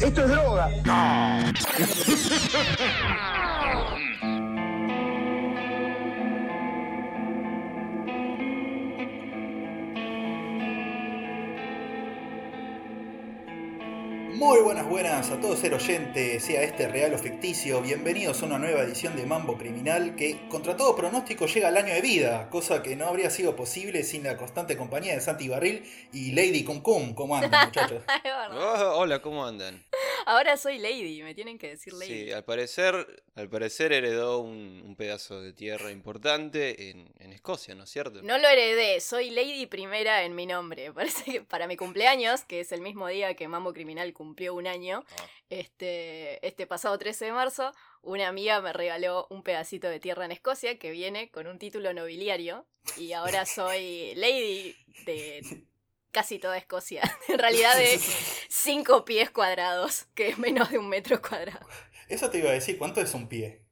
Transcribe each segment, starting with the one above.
Esto es droga. Muy buenas, buenas a todos ser oyentes, sea este real o ficticio. Bienvenidos a una nueva edición de Mambo Criminal que, contra todo pronóstico, llega al año de vida, cosa que no habría sido posible sin la constante compañía de Santi Barril y Lady Cum Cum. ¿Cómo andan, muchachos? Oh, hola, ¿cómo andan? Ahora soy Lady, me tienen que decir Lady. Sí, al parecer, al parecer heredó un, un pedazo de tierra importante en, en Escocia, ¿no es cierto? No lo heredé, soy Lady primera en mi nombre. Parece que para mi cumpleaños, que es el mismo día que Mambo Criminal cumplió un año, Ah. este, este pasado 13 de marzo, una amiga me regaló un pedacito de tierra en Escocia que viene con un título nobiliario y ahora soy Lady de casi toda Escocia. En realidad de 5 pies cuadrados, que es menos de un metro cuadrado. Eso te iba a decir, ¿cuánto es un pie?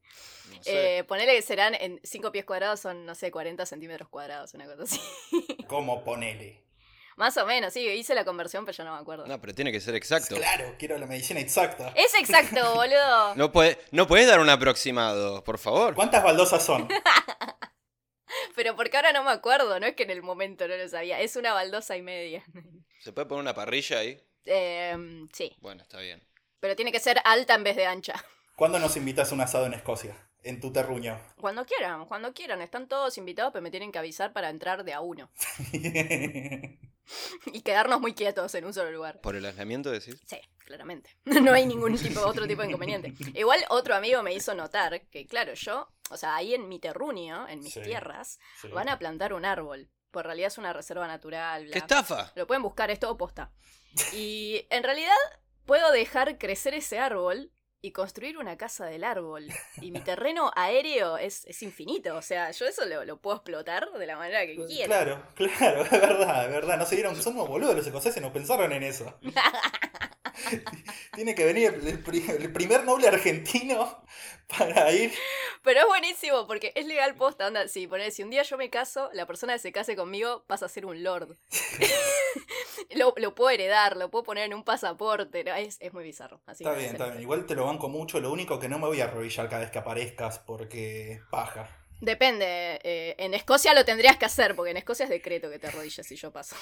No sé. Eh, ponele que serán en 5 pies cuadrados, son, no sé, 40 centímetros cuadrados, una cosa así. ¿Cómo ponele? Más o menos, sí, hice la conversión, pero ya no me acuerdo. No, pero tiene que ser exacto. Claro, quiero la medicina exacta. Es exacto, boludo. No, puede, no puedes dar un aproximado, por favor. ¿Cuántas baldosas son? Pero porque ahora no me acuerdo, no es que en el momento no lo sabía. Es una baldosa y media. ¿Se puede poner una parrilla ahí? Eh, sí, Bueno, está bien. pero tiene que ser alta en vez de ancha. ¿Cuándo nos invitas a un asado en Escocia? En tu terruño. Cuando quieran, cuando quieran. Están todos invitados, pero me tienen que avisar para entrar de a uno. Y quedarnos muy quietos en un solo lugar. ¿Por el aislamiento decís? Sí, claramente. No hay ningún tipo, otro tipo de inconveniente. Igual otro amigo me hizo notar que, claro, yo, o sea, ahí en mi terruño, en mis Sí. tierras, Sí. van a plantar un árbol. Por realidad es una reserva natural. bla. ¡Qué estafa! Lo pueden buscar, es todo posta. Y en realidad puedo dejar crecer ese árbol y construir una casa del árbol. Y mi terreno aéreo es, es infinito. O sea, yo eso lo, lo puedo explotar de la manera que quiera. Claro, claro, es verdad, es verdad. No se dieron, son unos boludos los escoceses, no pensaron en eso. Tiene que venir el, pri- el primer noble argentino para ir. Pero es buenísimo porque es legal posta. Onda, si, ponele, si un día yo me caso, la persona que se case conmigo pasa a ser un lord. lo, lo puedo heredar, lo puedo poner en un pasaporte. ¿no? Es, es muy bizarro. Así Está bien, está bien. Igual te lo banco mucho. Lo único que no me voy a arrodillar cada vez que aparezcas porque paja. Depende. eh, en Escocia lo tendrías que hacer porque en Escocia es decreto que te arrodilles si yo paso.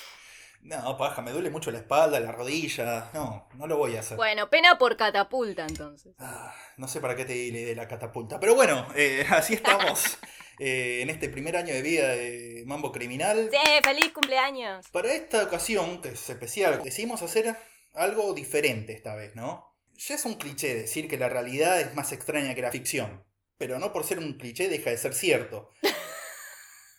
No, paja, me duele mucho la espalda, la rodilla. No, no lo voy a hacer. Bueno, pena por catapulta entonces. Ah, no sé para qué te idea de la catapulta. Pero bueno, eh, así estamos eh, en este primer año de vida de Mambo Criminal. ¡Sí! ¡Feliz cumpleaños! Para esta ocasión, que es especial, decidimos hacer algo diferente esta vez, ¿no? Ya es un cliché decir que la realidad es más extraña que la ficción. Pero no por ser un cliché deja de ser cierto.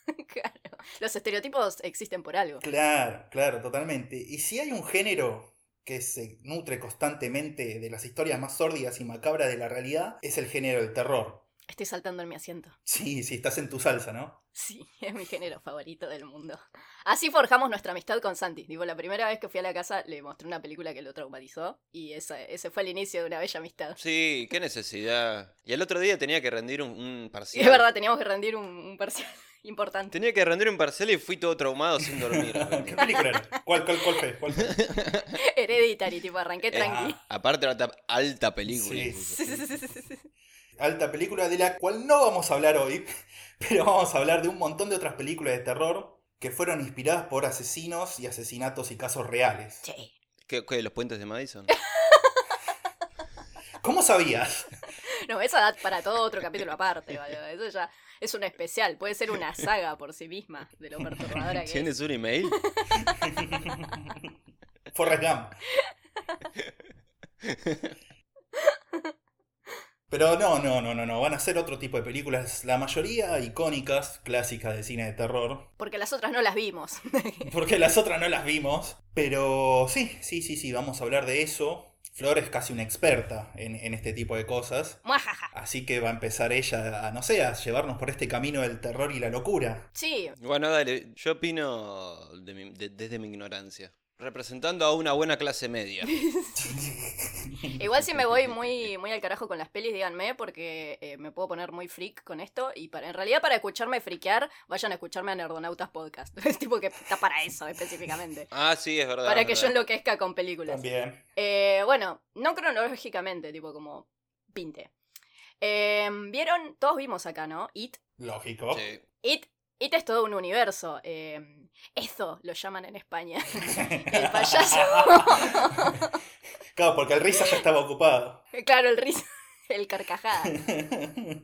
Claro. Los estereotipos existen por algo. Claro, claro, totalmente. Y si hay un género que se nutre constantemente de las historias más sórdidas y macabras de la realidad, es el género del terror. Estoy saltando en mi asiento. Sí, sí, estás en tu salsa, ¿no? Sí, es mi género favorito del mundo. Así forjamos nuestra amistad con Santi. Digo, la primera vez que fui a la casa le mostré una película que lo traumatizó y esa- ese fue el inicio de una bella amistad. Sí, qué necesidad. Y el otro día tenía que rendir un, un Y parcial. es verdad, teníamos que rendir un, un parcial importante. Tenía que rendir un parcial y fui todo traumado sin dormir. ¿Qué película era? ¿Cuál, cuál, cuál fue? ¿Cuál fue? Hereditary, tipo, arranqué Eh, tranqui. Aparte alta, alta película. Sí. Alta película de la cual no vamos a hablar hoy, pero vamos a hablar de un montón de otras películas de terror que fueron inspiradas por asesinos y asesinatos y casos reales. Sí. ¿Qué, qué, los puentes de Madison? ¿Cómo sabías? No, esa da para todo otro capítulo aparte, ¿vale? Eso ya es un especial, puede ser una saga por sí misma de lo perturbadora que es. ¿Tienes un email? Forrest Gump. Pero no, no, no, no, no. Van a ser otro tipo de películas, la mayoría icónicas, clásicas de cine de terror. Porque las otras no las vimos. Porque las otras no las vimos. Pero sí, sí, sí, sí, vamos a hablar de eso. Flor es casi una experta en, en este tipo de cosas. Muajaja. Así que va a empezar ella a, no sé, a llevarnos por este camino del terror y la locura. Sí, Bueno, dale, yo opino de mi- de- desde mi ignorancia. Representando a una buena clase media. Igual si me voy muy, muy al carajo con las pelis, díganme, porque eh, me puedo poner muy freak con esto. Y para, en realidad, para escucharme friquear, vayan a escucharme a Nerdonautas Podcast. Es tipo que está para eso específicamente. Ah, sí, es verdad. Para es que yo verdad. enloquezca con películas. También. Eh, bueno, no cronológicamente, tipo como pinte. Eh, ¿Vieron? Todos vimos acá, ¿no? It. Lógico. Sí. It. It es todo un universo. Eh, eso lo llaman en España. El payaso. Claro, porque el risa ya estaba ocupado. claro, el risa. El carcajada.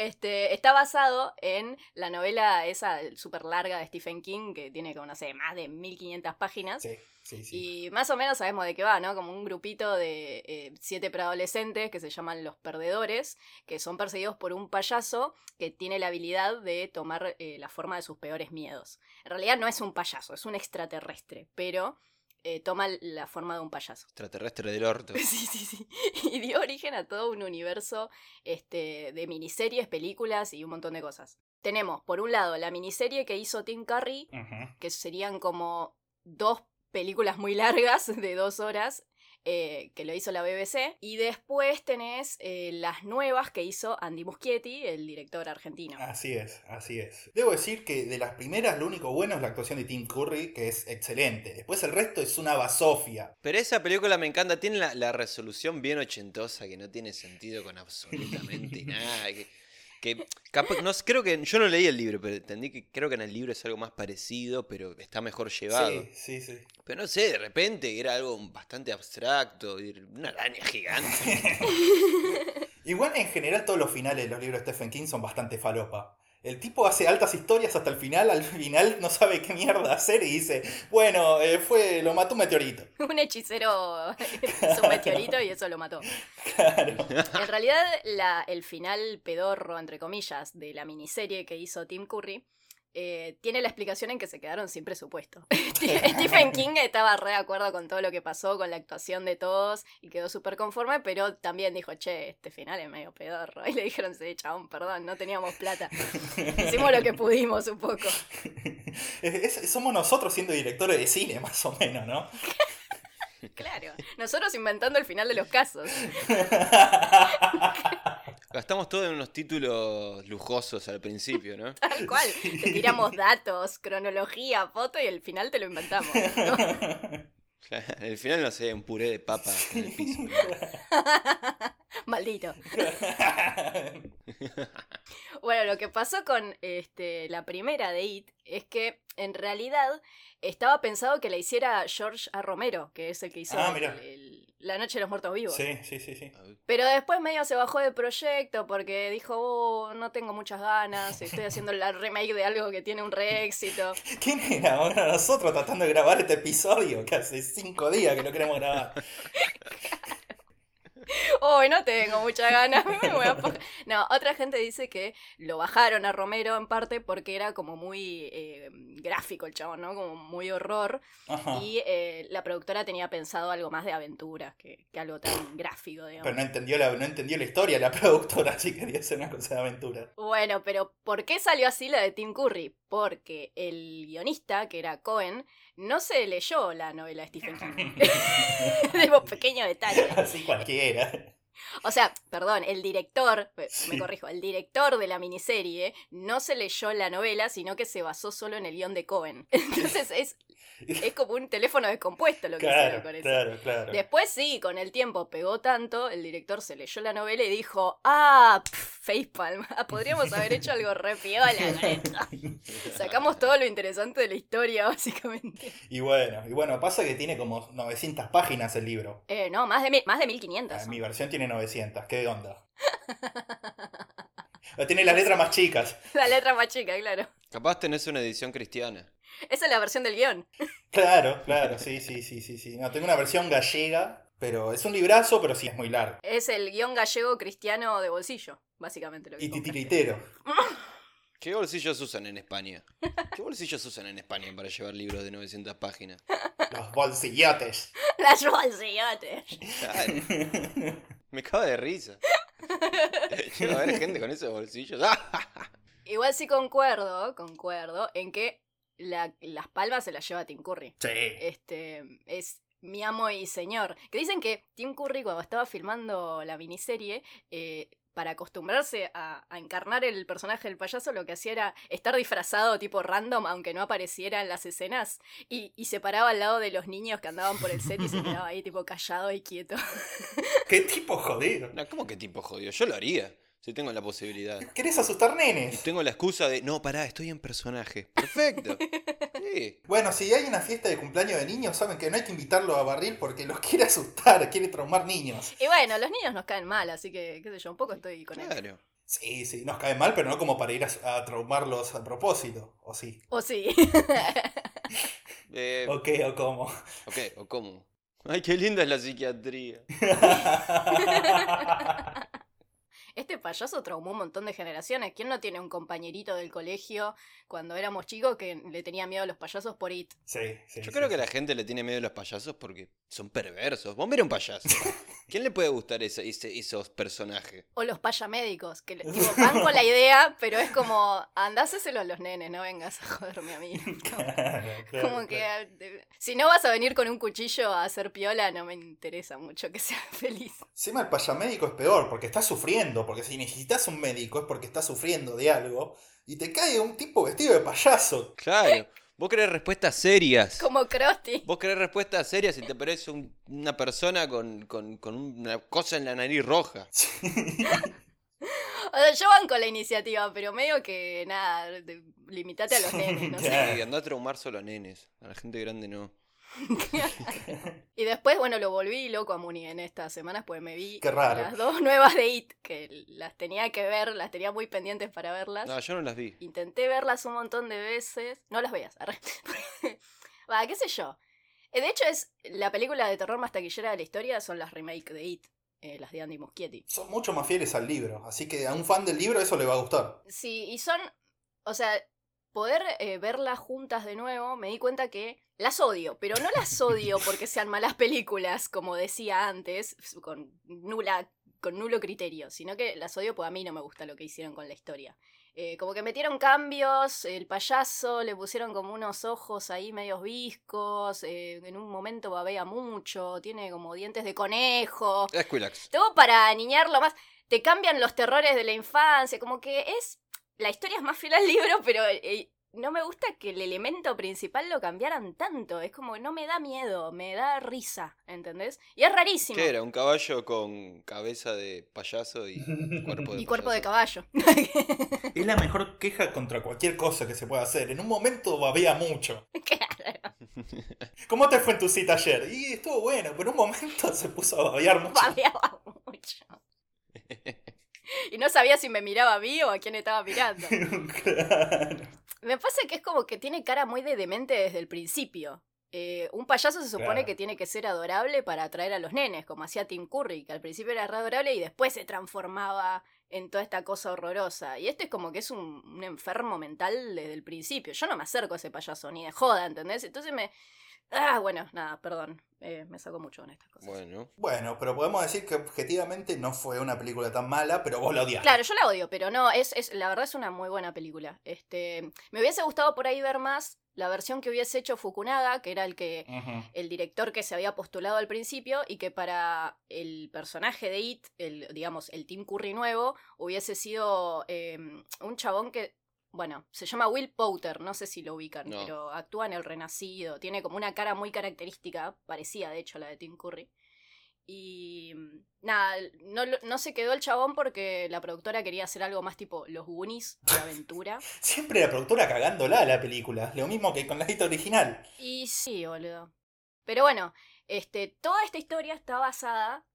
Este, está basado en la novela esa súper larga de Stephen King, que tiene como, no sé, más de 1500 páginas. Sí, sí, sí. Y más o menos sabemos de qué va, ¿no? Como un grupito de eh, siete preadolescentes que se llaman los perdedores, que son perseguidos por un payaso que tiene la habilidad de tomar eh, la forma de sus peores miedos. En realidad no es un payaso, es un extraterrestre, pero eh, toma la forma de un payaso. Extraterrestre del orto. Sí, sí, sí. Y dio origen a todo un universo este, de miniseries, películas y un montón de cosas. Tenemos, por un lado, la miniserie que hizo Tim Curry, que serían como dos películas muy largas de dos horas eh, que lo hizo la BBC. Y después tenés eh, las nuevas que hizo Andy Muschietti, el director argentino. Así es, así es. Debo decir que de las primeras lo único bueno es la actuación de Tim Curry, que es excelente. Después el resto es una basofia. Pero esa película me encanta, tiene la, la resolución bien ochentosa que no tiene sentido con absolutamente nada. Que, que capaz- no, sé, creo que yo no leí el libro, pero entendí que creo que en el libro es algo más parecido, pero está mejor llevado. Sí, sí, sí. Pero no sé, de repente era algo bastante abstracto, una araña gigante. Igual en general todos los finales de los libros de Stephen King son bastante falopa. El tipo hace altas historias hasta el final, al final no sabe qué mierda hacer y dice, bueno, eh, fue, lo mató un meteorito. Un hechicero hizo un meteorito y eso lo mató. Claro. En realidad, la- el final pedorro, entre comillas, de la miniserie que hizo Tim Curry eh, tiene la explicación en que se quedaron sin presupuesto. Stephen King estaba re de acuerdo con todo lo que pasó, con la actuación de todos y quedó súper conforme, pero también dijo, che, este final es medio pedorro. Y le dijeron, sí, chabón, perdón, no teníamos plata. Hicimos lo que pudimos un poco. Es- es- somos nosotros siendo directores de cine, más o menos, ¿no? Claro, nosotros inventando el final de los casos. Gastamos todo en unos títulos lujosos al principio, ¿no? Tal cual. Te tiramos datos, cronología, foto y el final te lo inventamos. ¿no? Al final no sé, un puré de papa en el piso. ¿no? Maldito. Bueno, lo que pasó con este, la primera de It es que en realidad estaba pensado que la hiciera George A. Romero, que es el que hizo Ah, el- La Noche de los Muertos Vivos. Sí, sí, sí, sí. Pero después medio se bajó del proyecto porque dijo, oh, no tengo muchas ganas, estoy haciendo la remake de algo que tiene un re éxito. ¿Quién era ahora nosotros tratando de grabar este episodio que hace cinco días que lo queremos grabar? Hoy no tengo muchas ganas. me voy a po-". No, otra gente dice que lo bajaron a Romero en parte porque era como muy eh, gráfico el chabón, ¿no? Como muy horror. Ajá. Y eh, la productora tenía pensado algo más de aventuras que, que algo tan gráfico, digamos. Pero no entendió, la, no entendió la historia la productora, así quería hacer una cosa de aventura. Bueno, pero ¿por qué salió así la de Tim Curry? Porque el guionista, que era Cohen, no se leyó la novela de Stephen King. Digo, pequeño detalle. Así cualquiera. O sea, perdón, el director, eh, Sí. me corrijo, el director de la miniserie no se leyó la novela, sino que se basó solo en el guion de Cohen. Entonces es, es como un teléfono descompuesto lo que hicieron Claro, con eso. claro, claro. Después sí, con el tiempo pegó tanto, el director se leyó la novela y dijo, ah, pff, facepalm, podríamos haber hecho algo re piola con esto. Sacamos todo lo interesante de la historia, básicamente. Y bueno, y bueno, pasa que tiene como 900 páginas el libro. Eh, no, más de, más de 1500. Ah, Mi versión tiene 900, ¿qué onda? Tiene las letras más chicas. La letra más chica, claro. Capaz tenés una edición cristiana. Esa es la versión del guion. Claro, claro, sí, sí, sí, sí, sí. No, tengo una versión gallega, pero es un librazo, pero sí es muy largo. Es el guion gallego cristiano de bolsillo, básicamente lo que Y titiritero. ¿Qué bolsillos usan en España? ¿Qué bolsillos usan en España para llevar libros de 900 páginas? Los bolsillotes. Las bolsillotes. Claro, me cago de risa. Llega a ver gente con esos bolsillos. Igual sí concuerdo, concuerdo, en que la- las palmas se las lleva Tim Curry. Sí. Este, es mi amo y señor. Que dicen que Tim Curry cuando estaba filmando la miniserie, eh, para acostumbrarse a, a encarnar el personaje del payaso, lo que hacía era estar disfrazado tipo random, aunque no apareciera en las escenas, y, y se paraba al lado de los niños que andaban por el set y se quedaba ahí tipo callado y quieto. ¿Qué tipo jodido? No, ¿Cómo que tipo jodido? Yo lo haría, si tengo la posibilidad. ¿Querés asustar Y nenes? tengo la excusa de, no, pará, estoy en personaje. Perfecto. Sí. Bueno, si hay una fiesta de cumpleaños de niños, saben que no hay que invitarlo a barril porque los quiere asustar, quiere traumar niños. Y bueno, los niños nos caen mal, así que, qué sé yo, un poco estoy con él. Claro. Sí, sí, nos cae mal, pero no como para ir a, a traumarlos a propósito, ¿o sí? O sí. Eh, ¿O qué o cómo? ok, o cómo. Ay, qué linda es la psiquiatría. Este payaso traumó un montón de generaciones. ¿Quién no tiene un compañerito del colegio cuando éramos chicos que le tenía miedo a los payasos por it? Sí, sí. Yo sí, creo que la gente le tiene miedo a los payasos porque son perversos. Vos mira un payaso. ¿Quién le puede gustar ese, ese- esos personajes? O los payamédicos, que tipo, van con la idea, pero es como, andáseselo a los nenes, no vengas a joderme a mí. Claro, claro, Como que claro. eh, si no vas a venir con un cuchillo a hacer piola, no me interesa mucho que seas feliz. Encima el payamédico es peor, porque está sufriendo, porque si necesitas un médico es porque estás sufriendo de algo, y te cae un tipo vestido de payaso. Claro. Vos querés respuestas serias. Como Krusty. Vos querés respuestas serias y te parece un- una persona con, con- con una cosa en la nariz roja. O sea, yo banco la iniciativa, pero medio que nada, limitate a los nenes, no sé. Sí, andá a traumar solo a nenes. A la gente grande no. Y después, bueno, lo volví loco a Muni en estas semanas, pues me vi Qué raro. las dos nuevas de It, que las tenía que ver, las tenía muy pendientes para verlas. No, yo no las vi. Intenté verlas un montón de veces. No las veas, arre. Va, qué sé yo. Eh, De hecho, es la película de terror más taquillera de la historia son las remake de It, eh, las de Andy Muschietti. Son mucho más fieles al libro, así que a un fan del libro eso le va a gustar. Sí, y son, o sea, poder eh, verlas juntas de nuevo, me di cuenta que las odio, pero no las odio porque sean malas películas, como decía antes, con nula con nulo criterio, sino que las odio porque a mí no me gusta lo que hicieron con la historia. Eh, como que metieron cambios, el payaso le pusieron como unos ojos ahí medios viscos, eh, en un momento babea mucho, tiene como dientes de conejo, Squillax. todo para aniñarlo más. Te cambian los terrores de la infancia, como que es. La historia es más fiel al libro, pero eh, no me gusta que el elemento principal lo cambiaran tanto. Es como, no me da miedo, me da risa, ¿entendés? Y es rarísimo. ¿Qué era? Un caballo con cabeza de payaso y cuerpo de Y cuerpo de caballo. Es la mejor queja contra cualquier cosa que se pueda hacer. En un momento babea mucho. claro, ¿Cómo te fue en tu cita ayer? Y estuvo bueno, pero en un momento se puso a babear mucho. babeaba mucho. Y no sabía si me miraba a mí o a quién estaba mirando. Claro. Me pasa que es como que tiene cara muy de demente desde el principio. Eh, un payaso se supone Claro. que tiene que ser adorable para atraer a los nenes, como hacía Tim Curry, que al principio era re adorable y después se transformaba en toda esta cosa horrorosa. Y este es como que es un, un enfermo mental desde el principio. Yo no me acerco a ese payaso ni de joda, ¿entendés? Entonces me... Ah, bueno, nada, perdón. Eh, me saco mucho con estas cosas. Bueno. Bueno, pero podemos decir que objetivamente no fue una película tan mala, pero vos la odiaste. Claro, yo la odio, pero no, es, es, la verdad es una muy buena película. Este, me hubiese gustado por ahí ver más la versión que hubiese hecho Fukunaga, que era el que el director que se había postulado al principio y que para el personaje de It, el, digamos, el Tim Curry nuevo, hubiese sido eh, un chabón que, bueno, se llama Will Poulter, no sé si lo ubican, No. pero actúa en El Renacido, tiene como una cara muy característica, parecía de hecho a la de Tim Curry. Y mm, nada, no, no se quedó el chabón porque la productora quería hacer algo más tipo Los Goonies de aventura. Siempre la productora cagándola a la película. Lo mismo que con la cita original. Y sí, boludo. Pero bueno, este, toda esta historia está basada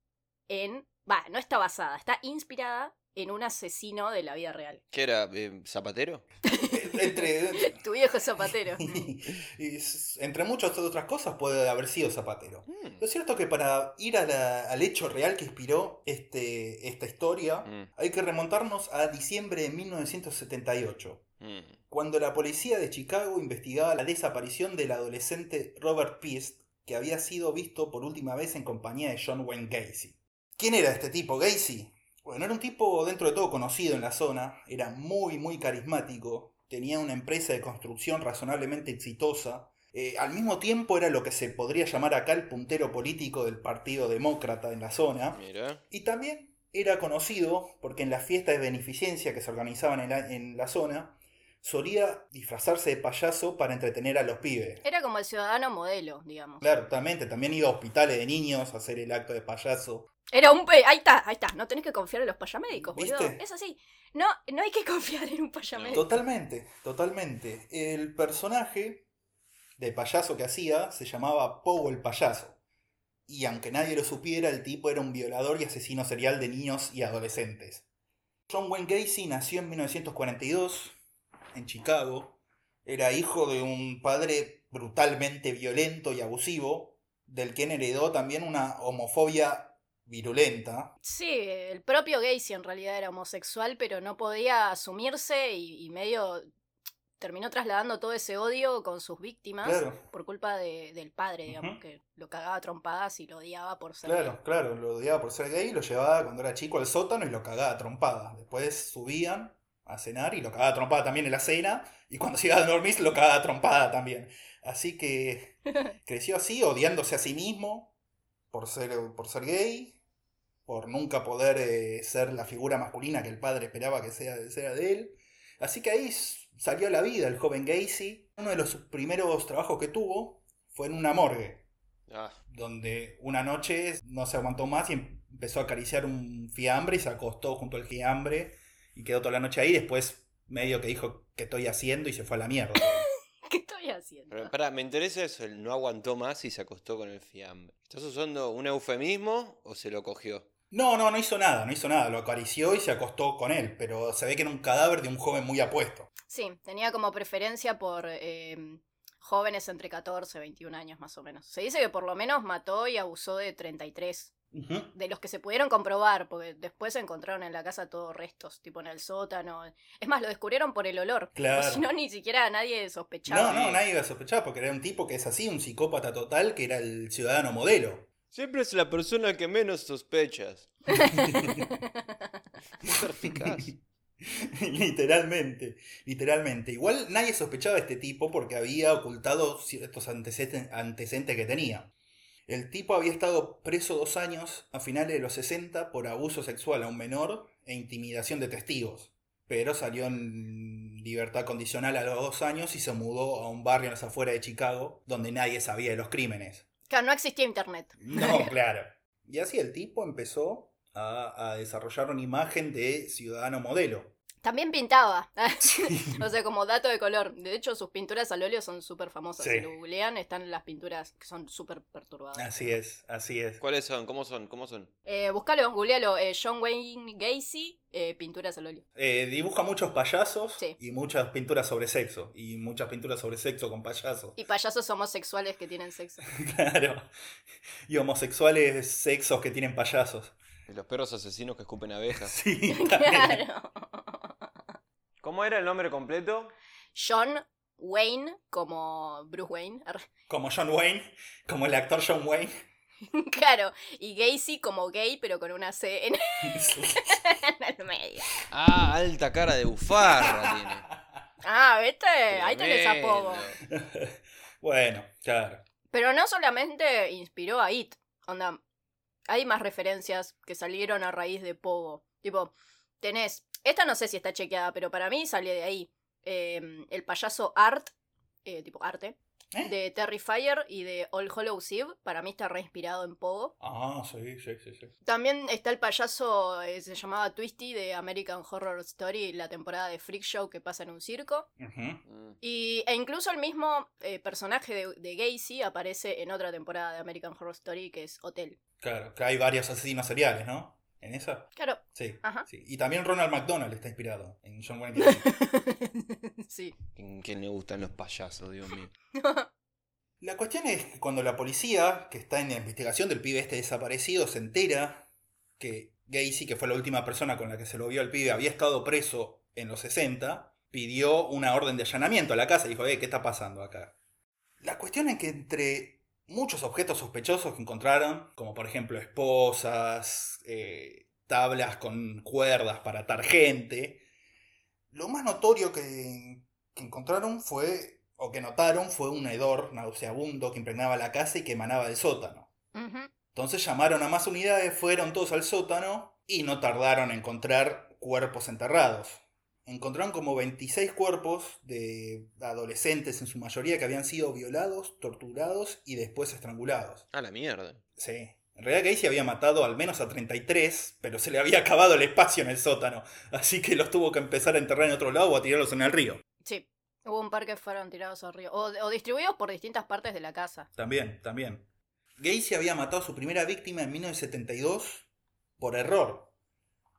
en. Va, no está basada, está inspirada en un asesino de la vida real. ¿Qué era? eh, ¿Zapatero? Entre, Tu viejo zapatero. y- entre muchas otras cosas puede haber sido Zapatero. Mm. Lo cierto es que para ir a la- al hecho real que inspiró este, esta historia, Mm, hay que remontarnos a diciembre de 1978, mm. cuando la policía de Chicago investigaba la desaparición del adolescente Robert Peast, que había sido visto por última vez en compañía de John Wayne Gacy. ¿Quién era este tipo, Gacy? Bueno, era un tipo dentro de todo conocido en la zona, era muy, muy carismático, tenía una empresa de construcción razonablemente exitosa, Eh, al mismo tiempo era lo que se podría llamar acá el puntero político del Partido Demócrata en la zona. Mira. Y también era conocido porque en las fiestas de beneficencia que se organizaban en la, en la zona, solía disfrazarse de payaso para entretener a los pibes. Era como el ciudadano modelo, digamos. Claro, totalmente. También iba a hospitales de niños a hacer el acto de payaso. Era un... pe- Ahí está, ahí está. No tenés que confiar en los payamédicos, boludo. Es así. No, no hay que confiar en un payamédico. Totalmente, totalmente. El personaje de payaso que hacía se llamaba Pogo el payaso. Y aunque nadie lo supiera, el tipo era un violador y asesino serial de niños y adolescentes. John Wayne Gacy nació en 1942 en Chicago. Era hijo de un padre brutalmente violento y abusivo, del quien heredó también una homofobia virulenta. Sí, el propio Gacy en realidad era homosexual, pero no podía asumirse y, y medio terminó trasladando todo ese odio con sus víctimas Claro. por culpa de- del padre, digamos, que lo cagaba a trompadas y lo odiaba por ser gay. Claro, claro, lo odiaba por ser gay, lo llevaba cuando era chico al sótano y lo cagaba a trompadas. Después subían a cenar y lo cagaba a trompada también en la cena. Y cuando se iba a dormir lo cagaba a trompada también. Así que creció así, odiándose a sí mismo por ser, por ser gay, por nunca poder eh, ser la figura masculina que el padre esperaba que sea, sea de él. Así que ahí salió a la vida el joven Gacy. Uno de los primeros trabajos que tuvo fue en una morgue Ah, donde una noche no se aguantó más y empezó a acariciar un fiambre y se acostó junto al fiambre y quedó toda la noche ahí. Después medio que dijo qué estoy haciendo y se fue a la mierda. ¿Qué estoy haciendo? pero pará, me interesa eso, él no aguantó más y se acostó con el fiambre. ¿Estás usando un eufemismo o se lo cogió? No, no, no hizo nada, no hizo nada. Lo acarició y se acostó con él, pero se ve que era un cadáver de un joven muy apuesto. Sí, tenía como preferencia por eh, jóvenes entre 14 y 21 años más o menos. Se dice que por lo menos mató y abusó de 33. Ujú. De los que se pudieron comprobar, porque después se encontraron en la casa todos restos, tipo en el sótano. Es más, lo descubrieron por el olor. Claro. Si no, ni siquiera nadie sospechaba. No, no, nadie iba a sospechar porque era un tipo que es así, un psicópata total, que era el ciudadano modelo. Siempre es la persona que menos sospechas. Es literalmente, literalmente. Igual nadie sospechaba de este tipo porque había ocultado ciertos antecedentes, antecedentes que tenía. El tipo había estado preso dos años a finales de los 60 por abuso sexual a un menor e intimidación de testigos. Pero salió en libertad condicional a los dos años y se mudó a un barrio en las afueras de Chicago donde nadie sabía de los crímenes. Claro, no existía internet. No, claro. Y así el tipo empezó a, a desarrollar una imagen de ciudadano modelo. También pintaba. o sea, como dato de color. De hecho, sus pinturas al óleo son súper famosas. Sí. Si lo googlean, están las pinturas que son súper perturbadoras. Así es, así es. ¿Cuáles son? ¿Cómo son? ¿Cómo son? Eh, buscalo, googlealo. eh, John Wayne Gacy, eh, pinturas al óleo. Eh, dibuja muchos payasos Sí. y muchas pinturas sobre sexo. Y muchas pinturas sobre sexo con payasos. Y payasos homosexuales que tienen sexo. Claro. Y homosexuales sexos que tienen payasos. Y los perros asesinos que escupen abejas. Sí, también. claro. ¿Cómo era el nombre completo? John Wayne, como Bruce Wayne. Como John Wayne, como el actor John Wayne. claro. Y Gacy como gay, pero con una C en, en el medio. Ah, alta cara de bufarra tiene. Ah, ¿viste? Ahí tenés apodo. bueno, claro. Pero no solamente inspiró a It. Onda, hay más referencias que salieron a raíz de Pogo. Tipo, tenés. Esta no sé si está chequeada, pero para mí salió de ahí. Eh, el payaso Art, eh, tipo arte, ¿Eh? de Terrifier y de All Hallows Eve. Para mí está reinspirado en Pogo. Ah, sí, sí, sí, sí. También está el payaso, eh, se llamaba Twisty, de American Horror Story, la temporada de Freak Show que pasa en un circo. Mm. Y, e incluso el mismo eh, personaje de, de Gacy aparece en otra temporada de American Horror Story que es Hotel. Claro, que hay varios asesinos seriales, ¿no? ¿En esa? Claro, Sí. Ajá. sí. Y también Ronald McDonald está inspirado en John Wayne sí. ¿En quién le gustan los payasos, Dios mío? La cuestión es que cuando la policía, que está en la investigación del pibe este desaparecido, se entera que Gacy, que fue la última persona con la que se lo vio al pibe, había estado preso en los 60, pidió una orden de allanamiento a la casa y dijo, eh, ¿qué está pasando acá? La cuestión es que entre muchos objetos sospechosos que encontraron, como por ejemplo esposas, eh, tablas con cuerdas para atar gente, lo más notorio que, que encontraron fue o que notaron fue un hedor nauseabundo que impregnaba la casa y que emanaba del sótano. Entonces llamaron a más unidades, fueron todos al sótano y no tardaron en encontrar cuerpos enterrados. Encontraron como 26 cuerpos de adolescentes en su mayoría que habían sido violados, torturados y después estrangulados. A la mierda. Sí. En realidad Gacy había matado al menos a 33, pero se le había acabado el espacio en el sótano, así que los tuvo que empezar a enterrar en otro lado o a tirarlos en el río. Sí. Hubo un par que fueron tirados al río. O, o distribuidos por distintas partes de la casa. También, también. Gacy había matado a su primera víctima en 1972 por error.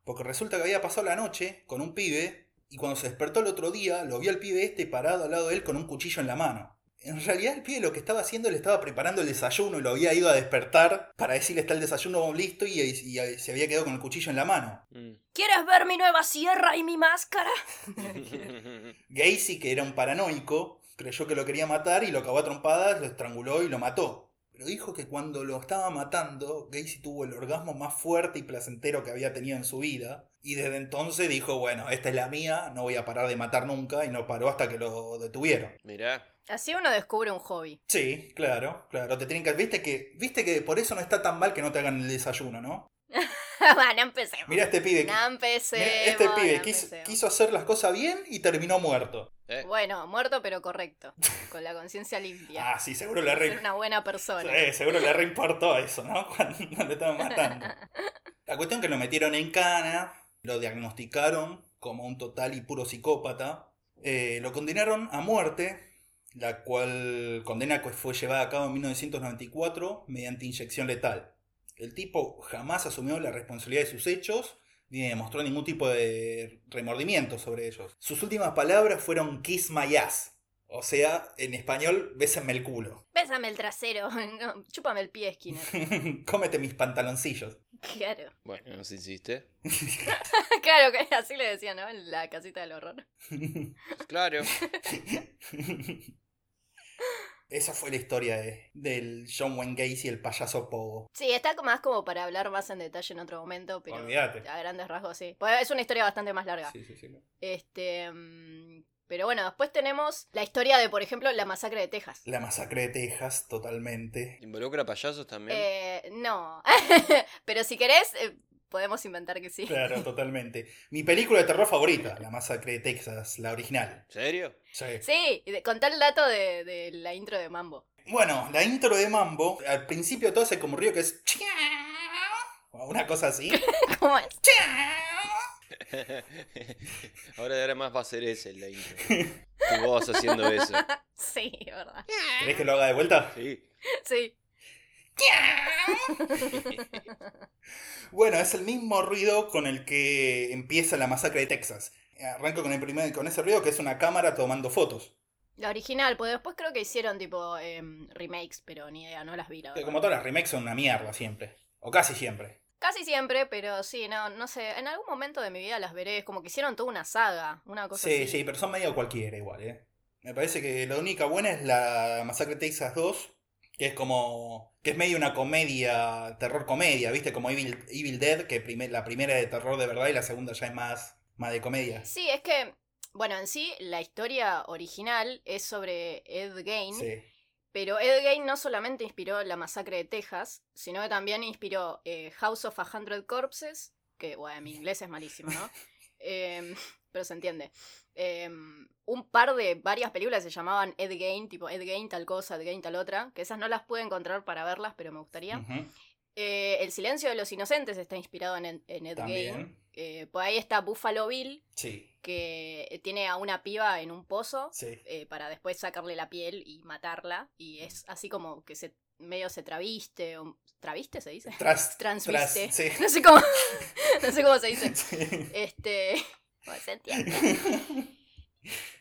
Porque resulta que había pasado la noche con un pibe y cuando se despertó el otro día lo vio al pibe este parado al lado de él con un cuchillo en la mano. En realidad el pibe lo que estaba haciendo le estaba preparando el desayuno y lo había ido a despertar para decirle está el desayuno listo y, y se había quedado con el cuchillo en la mano. Mm. ¿Quieres ver mi nueva sierra y mi máscara? Gacy, que era un paranoico, creyó que lo quería matar y lo acabó a trompadas, lo estranguló y lo mató. Pero dijo que cuando lo estaba matando, Gacy tuvo el orgasmo más fuerte y placentero que había tenido en su vida. Y desde entonces dijo, bueno, esta es la mía, no voy a parar de matar nunca. Y no paró hasta que lo detuvieron. Mirá. Así uno descubre un hobby. Sí, claro, claro. Te tienen que... Viste que, viste que por eso no está tan mal que no te hagan el desayuno, ¿no? bueno, empecemos. Mira este pibe. No empecemos. Este pibe no quiso, hacer las cosas bien y terminó muerto. Eh, Bueno, muerto pero correcto. Con la conciencia limpia. Ah, sí, seguro le Ser re... una buena persona. Sí, seguro le reimportó eso, ¿no? Cuando lo estaban matando. La cuestión que lo metieron en cana, lo diagnosticaron como un total y puro psicópata, eh, lo condenaron a muerte, la cual condena fue llevada a cabo en 1994 mediante inyección letal. El tipo jamás asumió la responsabilidad de sus hechos ni demostró ningún tipo de remordimiento sobre ellos. Sus últimas palabras fueron kiss my ass. O sea, en español, bésenme el culo. Bésame el trasero. No, chúpame el pie, Skinner. Cómete mis pantaloncillos. Claro. bueno, no sé si hiciste. Claro que así le decían, ¿no? En la casita del horror. Claro. Esa fue la historia de, del John Wayne Gacy, el payaso Pogo. Sí, está más como para hablar más en detalle en otro momento, pero Olvídate. a grandes rasgos sí. Pues es una historia bastante más larga. Sí, sí, sí. Este. Pero bueno, después tenemos la historia de, por ejemplo, la masacre de Texas. La masacre de Texas, totalmente. ¿Involucra payasos también? Eh, no. pero si querés, eh, podemos inventar que sí. Claro, totalmente. Mi película de terror favorita, La masacre de Texas, la original. ¿En serio? Sí. Sí, contá el dato de, de la intro de Mambo. Bueno, la intro de Mambo, al principio todo hace como un río que es... o Una cosa así. ¿Cómo es? ahora de ahora más va a ser ese el la intro. Tu voz haciendo eso. Sí, verdad. ¿Querés que lo haga de vuelta? Sí. Sí. Bueno, es el mismo ruido con el que empieza la masacre de Texas. Arranco con, el primer, con ese ruido que es una cámara tomando fotos. La original, pues después creo que hicieron tipo em, remakes, pero ni idea, no las vi, la Que verdad. como todas las remakes son una mierda siempre. O casi siempre. Casi siempre, pero sí, no, no sé. En algún momento de mi vida las veré. Es como que hicieron toda una saga, una cosa Sí, así. sí, pero son medio cualquiera igual, ¿eh? Me parece que la única buena es la Masacre de Texas 2, que es como... que es medio una comedia, terror comedia, ¿viste? Como Evil, Evil Dead, que la primera es de terror de verdad y la segunda ya es más, más de comedia. Sí, es que, bueno, en sí, la historia original es sobre Ed Gein. Sí. Pero Ed Gein no solamente inspiró la masacre de Texas, sino que también inspiró eh, House of a Hundred Corpses, que, bueno, mi inglés es malísimo, ¿no? Em, pero se entiende. Em, un par de varias películas se llamaban Ed Gein, tipo Ed Gein tal cosa, Ed Gein tal otra, que esas no las pude encontrar para verlas, pero me gustaría. Eh, el silencio de los inocentes está inspirado en, Ed- en Ed Gein. Eh, por ahí está Buffalo Bill, Sí, que tiene a una piba en un pozo sí. eh, para después sacarle la piel y matarla. Y es así como que se medio se traviste. O, ¿Traviste se dice? Tras, Transviste. tras- sí. No sé cómo. no sé cómo se dice. Sí. Este. bueno, se entiende.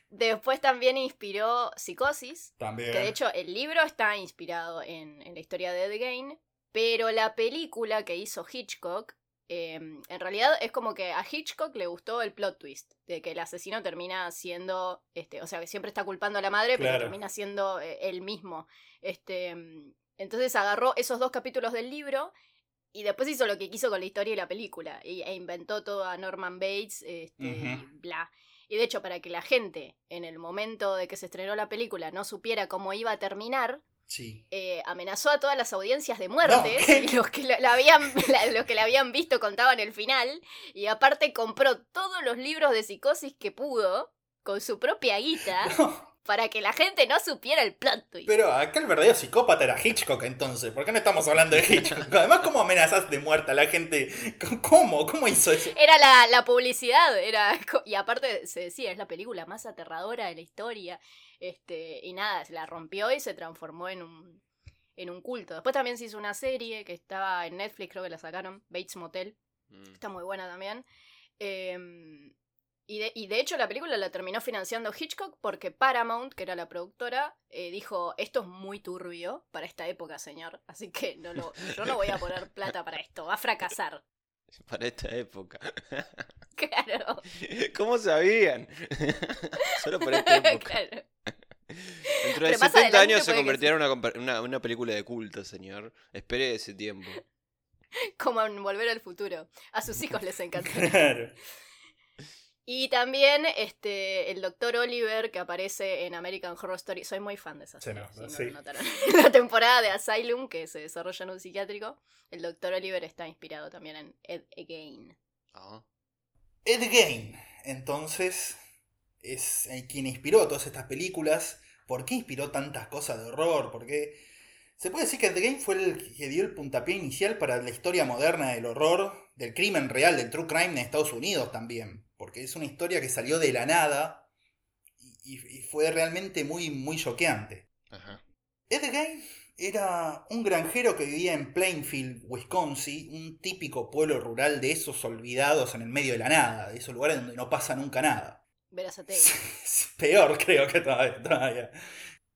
Después también inspiró Psicosis. También. Que de hecho el libro está inspirado en, en la historia de Ed Gein. Pero la película que hizo Hitchcock. Eh, en realidad es como que a Hitchcock le gustó el plot twist. De que el asesino termina siendo. Este, o sea, que siempre está culpando a la madre, pero termina siendo eh, él mismo. Este, mm, entonces agarró esos dos capítulos del libro. Y después hizo lo que quiso con la historia y la película. Y, e inventó todo a Norman Bates. Este, y bla. Y de hecho, para que la gente, en el momento de que se estrenó la película, no supiera cómo iba a terminar, Sí. eh, amenazó a todas las audiencias de muerte. No, ¿qué? y los que la, la habían, la- los que la habían visto contaban el final. Y aparte compró todos los libros de psicosis que pudo, con su propia guita, No, para que la gente no supiera el plot twist. pero acá el verdadero psicópata era Hitchcock entonces. ¿Por qué no estamos hablando de Hitchcock? Además, ¿cómo amenazas de muerte a la gente? ¿Cómo? ¿Cómo hizo eso? Era la, la publicidad, era. Y aparte se decía, es la película más aterradora de la historia. Este, y nada, se la rompió y se transformó en un, en un culto. Después también se hizo una serie que estaba en Netflix, creo que la sacaron, Bates Motel. Mm. Está muy buena también. Em, y, de, y de hecho la película la terminó financiando Hitchcock porque Paramount, que era la productora, eh, dijo, esto es muy turbio para esta época, señor. Así que no lo, yo no voy a poner plata para esto, va a fracasar. Para esta época. Claro. ¿Cómo sabían? Solo para esta época. claro. Dentro de Pero más 70 adelante años se convertirá en una, una, una película de culto, señor. Espere ese tiempo. Como en Volver al Futuro. A sus hijos les encanta. Claro. Y también este el doctor Oliver que aparece en American Horror Story. Soy muy fan de esa Se serie, nota, si no sí. lo notaron. la temporada de Asylum que se desarrolla en un psiquiátrico. El doctor Oliver está inspirado también en Ed Again. Ah. Ed Gein, entonces, es quien inspiró todas estas películas. ¿Por qué inspiró tantas cosas de horror? ¿Por qué? Se puede decir que Ed Gein fue el que dio el puntapié inicial para la historia moderna del horror, del crimen real, del true crime en Estados Unidos también. Porque es una historia que salió de la nada y, y fue realmente muy, muy choqueante. Ed Gein era un granjero que vivía en Plainfield, Wisconsin, un típico pueblo rural de esos olvidados en el medio de la nada, de esos lugares donde no pasa nunca nada. Verazategui. Peor creo que todavía, todavía.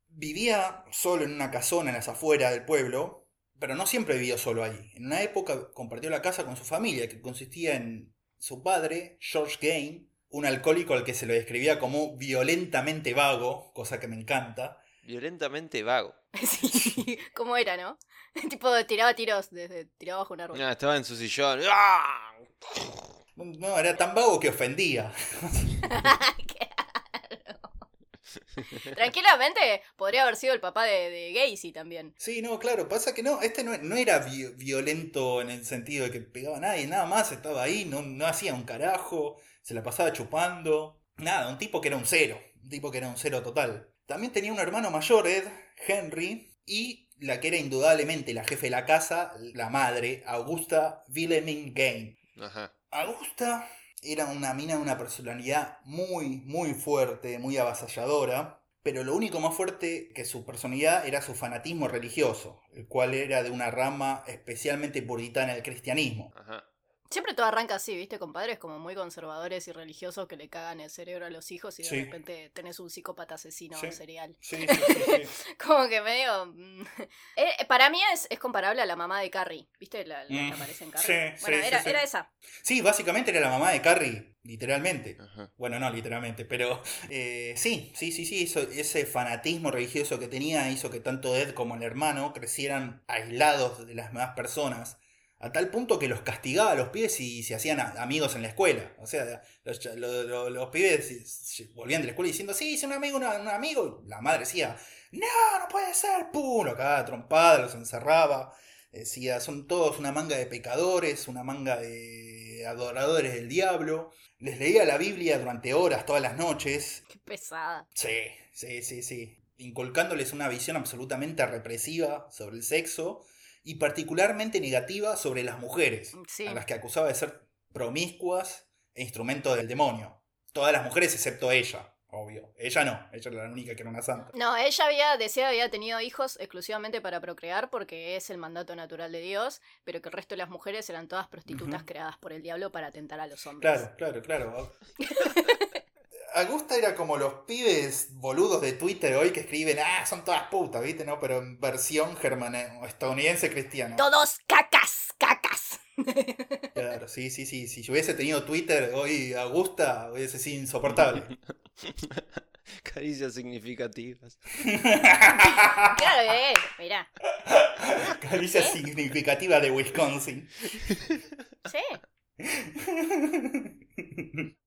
Vivía solo en una casona en las afueras del pueblo, pero no siempre vivió solo ahí. En una época compartió la casa con su familia, que consistía en su padre, George Gain, un alcohólico al que se lo describía como violentamente vago, cosa que me encanta. Violentamente vago. Sí, ¿Cómo era, no? tipo tiraba tiros desde tiraba bajo un árbol. Ah, estaba en su sillón. ¡Ah! No, era tan vago que ofendía. Tranquilamente podría haber sido el papá de, de Gacy también. Sí, no, claro, pasa que no, este no, no era vi- violento en el sentido de que pegaba a nadie, nada más estaba ahí, no, no hacía un carajo, se la pasaba chupando, nada, un tipo que era un cero, un tipo que era un cero total. También tenía un hermano mayor, Ed, Henry, y la que era indudablemente la jefe de la casa, la madre, Augusta Wilhelmine Gain. Ajá. Augusta era una mina de una personalidad muy, muy fuerte, muy avasalladora, pero lo único más fuerte que su personalidad era su fanatismo religioso, el cual era de una rama especialmente puritana del cristianismo. Ajá. Siempre todo arranca así, ¿viste? Con padres como muy conservadores y religiosos que le cagan el cerebro a los hijos y de Sí. repente tenés un psicópata asesino Sí. serial. Sí, sí, sí, sí. Como que medio... mm, eh, para mí es, es comparable a la mamá de Carrie, ¿viste? La, la que Mm, aparece en Carrie. sí, bueno, sí, sí, era, sí. era esa. Sí, básicamente era la mamá de Carrie, literalmente. Ajá. Bueno, no literalmente, pero eh, sí, sí, sí, sí, eso- ese fanatismo religioso que tenía hizo que tanto Ed como el hermano crecieran aislados de las demás personas, a tal punto que los castigaba a los pibes y se hacían amigos en la escuela. O sea, los, cha- lo- lo- los pibes volvían de la escuela diciendo, sí, es un amigo, una- un amigo, y la madre decía, no, no puede ser, pum, lo cagaba a trompada, los encerraba. Decía, son todos una manga de pecadores, una manga de adoradores del diablo. Les leía la Biblia durante horas, todas las noches. Qué pesada. Sí, sí, sí, sí. Inculcándoles una visión absolutamente represiva sobre el sexo y particularmente negativa sobre las mujeres, Sí. a las que acusaba de ser promiscuas e instrumento del demonio. Todas las mujeres excepto ella, obvio. Ella no, ella era la única que era una santa. No, ella había, decía, había tenido hijos exclusivamente para procrear porque es el mandato natural de Dios, pero que el resto de las mujeres eran todas prostitutas creadas por el diablo para atentar a los hombres. Claro, claro, claro. Augusta era como los pibes boludos de Twitter hoy que escriben, ah, son todas putas, ¿viste? ¿No? Pero en versión germana, estadounidense cristiana. Todos cacas, cacas. Claro, sí, sí, sí. Si yo hubiese tenido Twitter hoy, Augusta, hubiese sido insoportable. Caricias significativas. Claro, eh, mirá. Caricia ¿Eh? significativa de Wisconsin. Sí.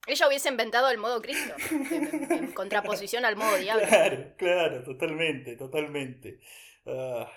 Ella hubiese inventado el modo Cristo, en, en contraposición al modo diablo. Claro, claro, totalmente, totalmente. Ah,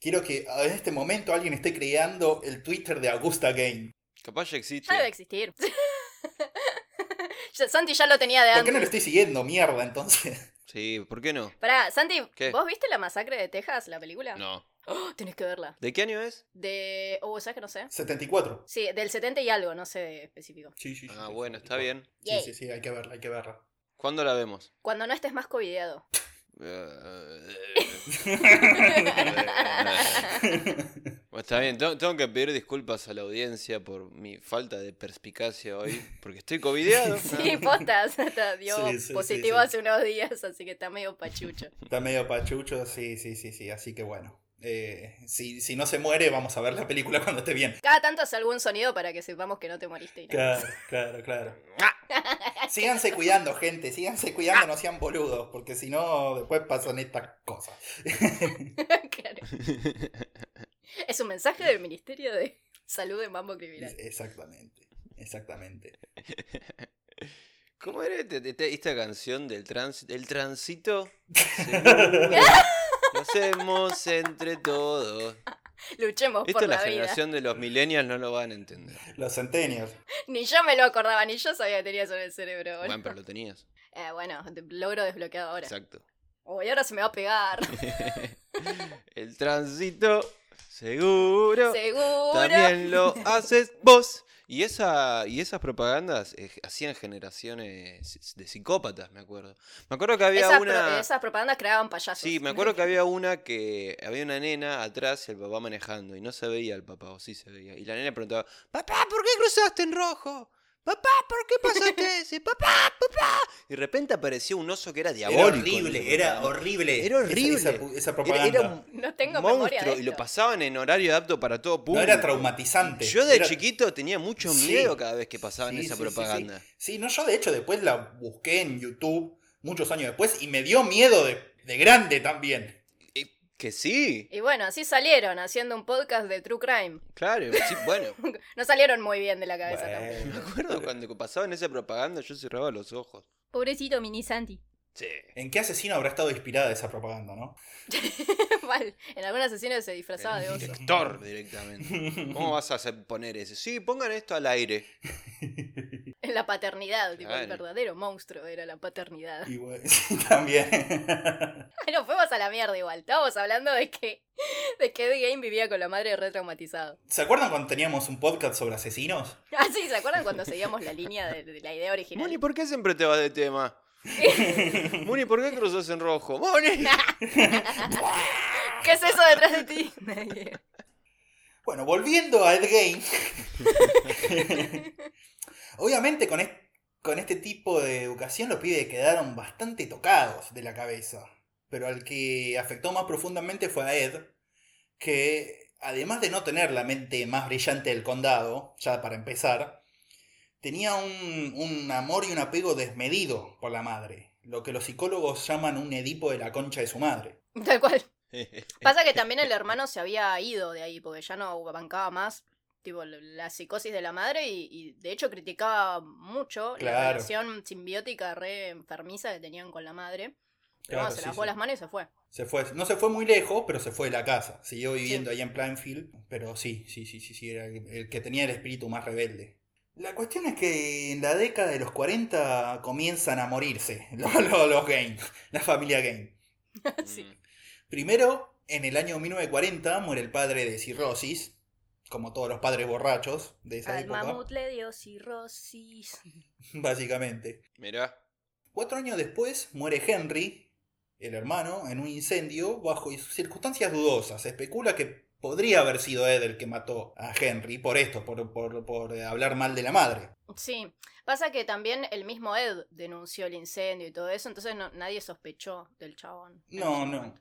quiero que en este momento alguien esté creando el Twitter de Augusta Game. Capaz ya existe. Ya debe existir. Santi ya lo tenía de ¿Por qué no lo antes. estoy siguiendo? Mierda, entonces. Sí, ¿por qué no? Pará, Santi, ¿Qué? ¿vos viste la masacre de Texas, la película? No. Oh, tenés que verla. ¿De qué año es? De. Oh, ¿sabes que no sé? 74. Sí, del 70 y algo, no sé específico. Sí, sí, sí. Ah, sí, bueno, está 74. bien. Sí, Yay. sí, sí, hay que verla, hay que verla. ¿Cuándo la vemos? Cuando no estés más covideado. Bueno, está bien, tengo, tengo que pedir disculpas a la audiencia por mi falta de perspicacia hoy, porque estoy covideado. Sí, postas. Hasta dio Sí, sí, positivo sí, sí. hace unos días, así que está medio pachucho. Está medio pachucho, sí, sí, sí, sí. Así que bueno. Eh, si, si no se muere, vamos a ver la película cuando esté bien. Cada tanto hace algún sonido para que sepamos que no te moriste. y nada. Claro, claro, claro. Síganse cuidando, gente. Síganse cuidando, no sean boludos. Porque si no, después pasan estas cosas. Claro. Es un mensaje del Ministerio de Salud de Mambo Criminal. Exactamente. Exactamente. ¿Cómo era este- este- esta canción del tránsito? El tránsito. Lo hacemos entre todos. Luchemos Esto por la la vida. generación de los millennials no lo van a entender. Los centenios. Ni yo me lo acordaba, ni yo sabía que tenía eso en el cerebro. boludo. Bueno, pero lo tenías. Eh, bueno, de- logro desbloqueado ahora. Exacto. Uy, ahora se me va a pegar. El tránsito, seguro. Seguro. También lo haces vos. Y, esa, y esas propagandas eh, hacían generaciones de psicópatas, me acuerdo. Me acuerdo que había Esas, pro- una... esas propagandas creaban payasos. Sí, me acuerdo que había una que había una nena atrás y el papá manejando y no se veía el papá, o sí se veía. Y la nena preguntaba, papá, ¿por qué cruzaste en rojo? Papá, ¿por qué pasaste ese? Papá, papá. Y de repente apareció un oso que era Era diabólico. horrible, era horrible. Era horrible. Esa, esa- esa Era, propaganda. era un No tengo memoria de monstruo y lo pasaban en horario apto para todo público. no era traumatizante. Yo de Era- chiquito tenía mucho Sí. miedo cada vez que pasaban Sí, esa sí, sí, sí. propaganda. Sí, no, yo de hecho después la busqué en YouTube muchos años después y me dio miedo de, de grande también. Que sí, Y bueno, así salieron haciendo un podcast de True Crime. claro, sí, bueno. No salieron muy bien de la cabeza tampoco. Me acuerdo cuando pasaban esa propaganda yo cerraba los ojos. Pobrecito mini Santi. Sí. ¿En qué asesino habrá estado inspirada esa propaganda, no? Mal. En algunas sesiones se disfrazaba de oso. director directamente. ¿Cómo vas a hacer poner ese? Sí, pongan esto al aire. En la paternidad, tipo, el verdadero monstruo era la paternidad. Y bueno, sí, también. Bueno, fuimos a la mierda igual. Estábamos hablando de que, de que Eddie Game vivía con la madre re traumatizado. ¿Se acuerdan cuando teníamos un podcast sobre asesinos? Ah, sí, ¿se acuerdan cuando seguíamos la línea de, de la idea original? Moni, ¿por qué siempre te vas de tema? Moni, ¿por qué cruzas en rojo? ¡Moni! ¿Qué es eso detrás de ti? Bueno, volviendo a Ed Gein. Obviamente con, est- con este tipo de educación los pibes quedaron bastante tocados de la cabeza. Pero al que afectó más profundamente fue a Ed, que además de no tener la mente más brillante del condado, ya para empezar, tenía un, un amor y un apego desmedido por la madre. Lo que los psicólogos llaman un Edipo de la concha de su madre. Tal cual. Pasa que también el hermano se había ido de ahí porque ya no bancaba más tipo la psicosis de la madre y, y de hecho criticaba mucho la relación simbiótica re enfermiza que tenían con la madre. Pero Claro, bueno, se sí, sí. las manos y se fue. Se fue, no se fue muy lejos, pero se fue de la casa. Siguió viviendo ahí en Plainfield, pero sí, sí, sí, sí, sí, era el que tenía el espíritu más rebelde. La cuestión es que en la década de los 40 comienzan a morirse los, los, los Game, la familia Game. Sí. Primero, en el año 1940 muere el padre de cirrosis, como todos los padres borrachos de esa Al época, mamut le dio cirrosis. básicamente. Mirá. Cuatro años después muere Henry, el hermano, en un incendio bajo circunstancias dudosas. Se especula que podría haber sido Ed el que mató a Henry por esto, por, por, por hablar mal de la madre. Sí, pasa que también el mismo Ed denunció el incendio y todo eso, entonces no- nadie sospechó del chabón. No, no. momento.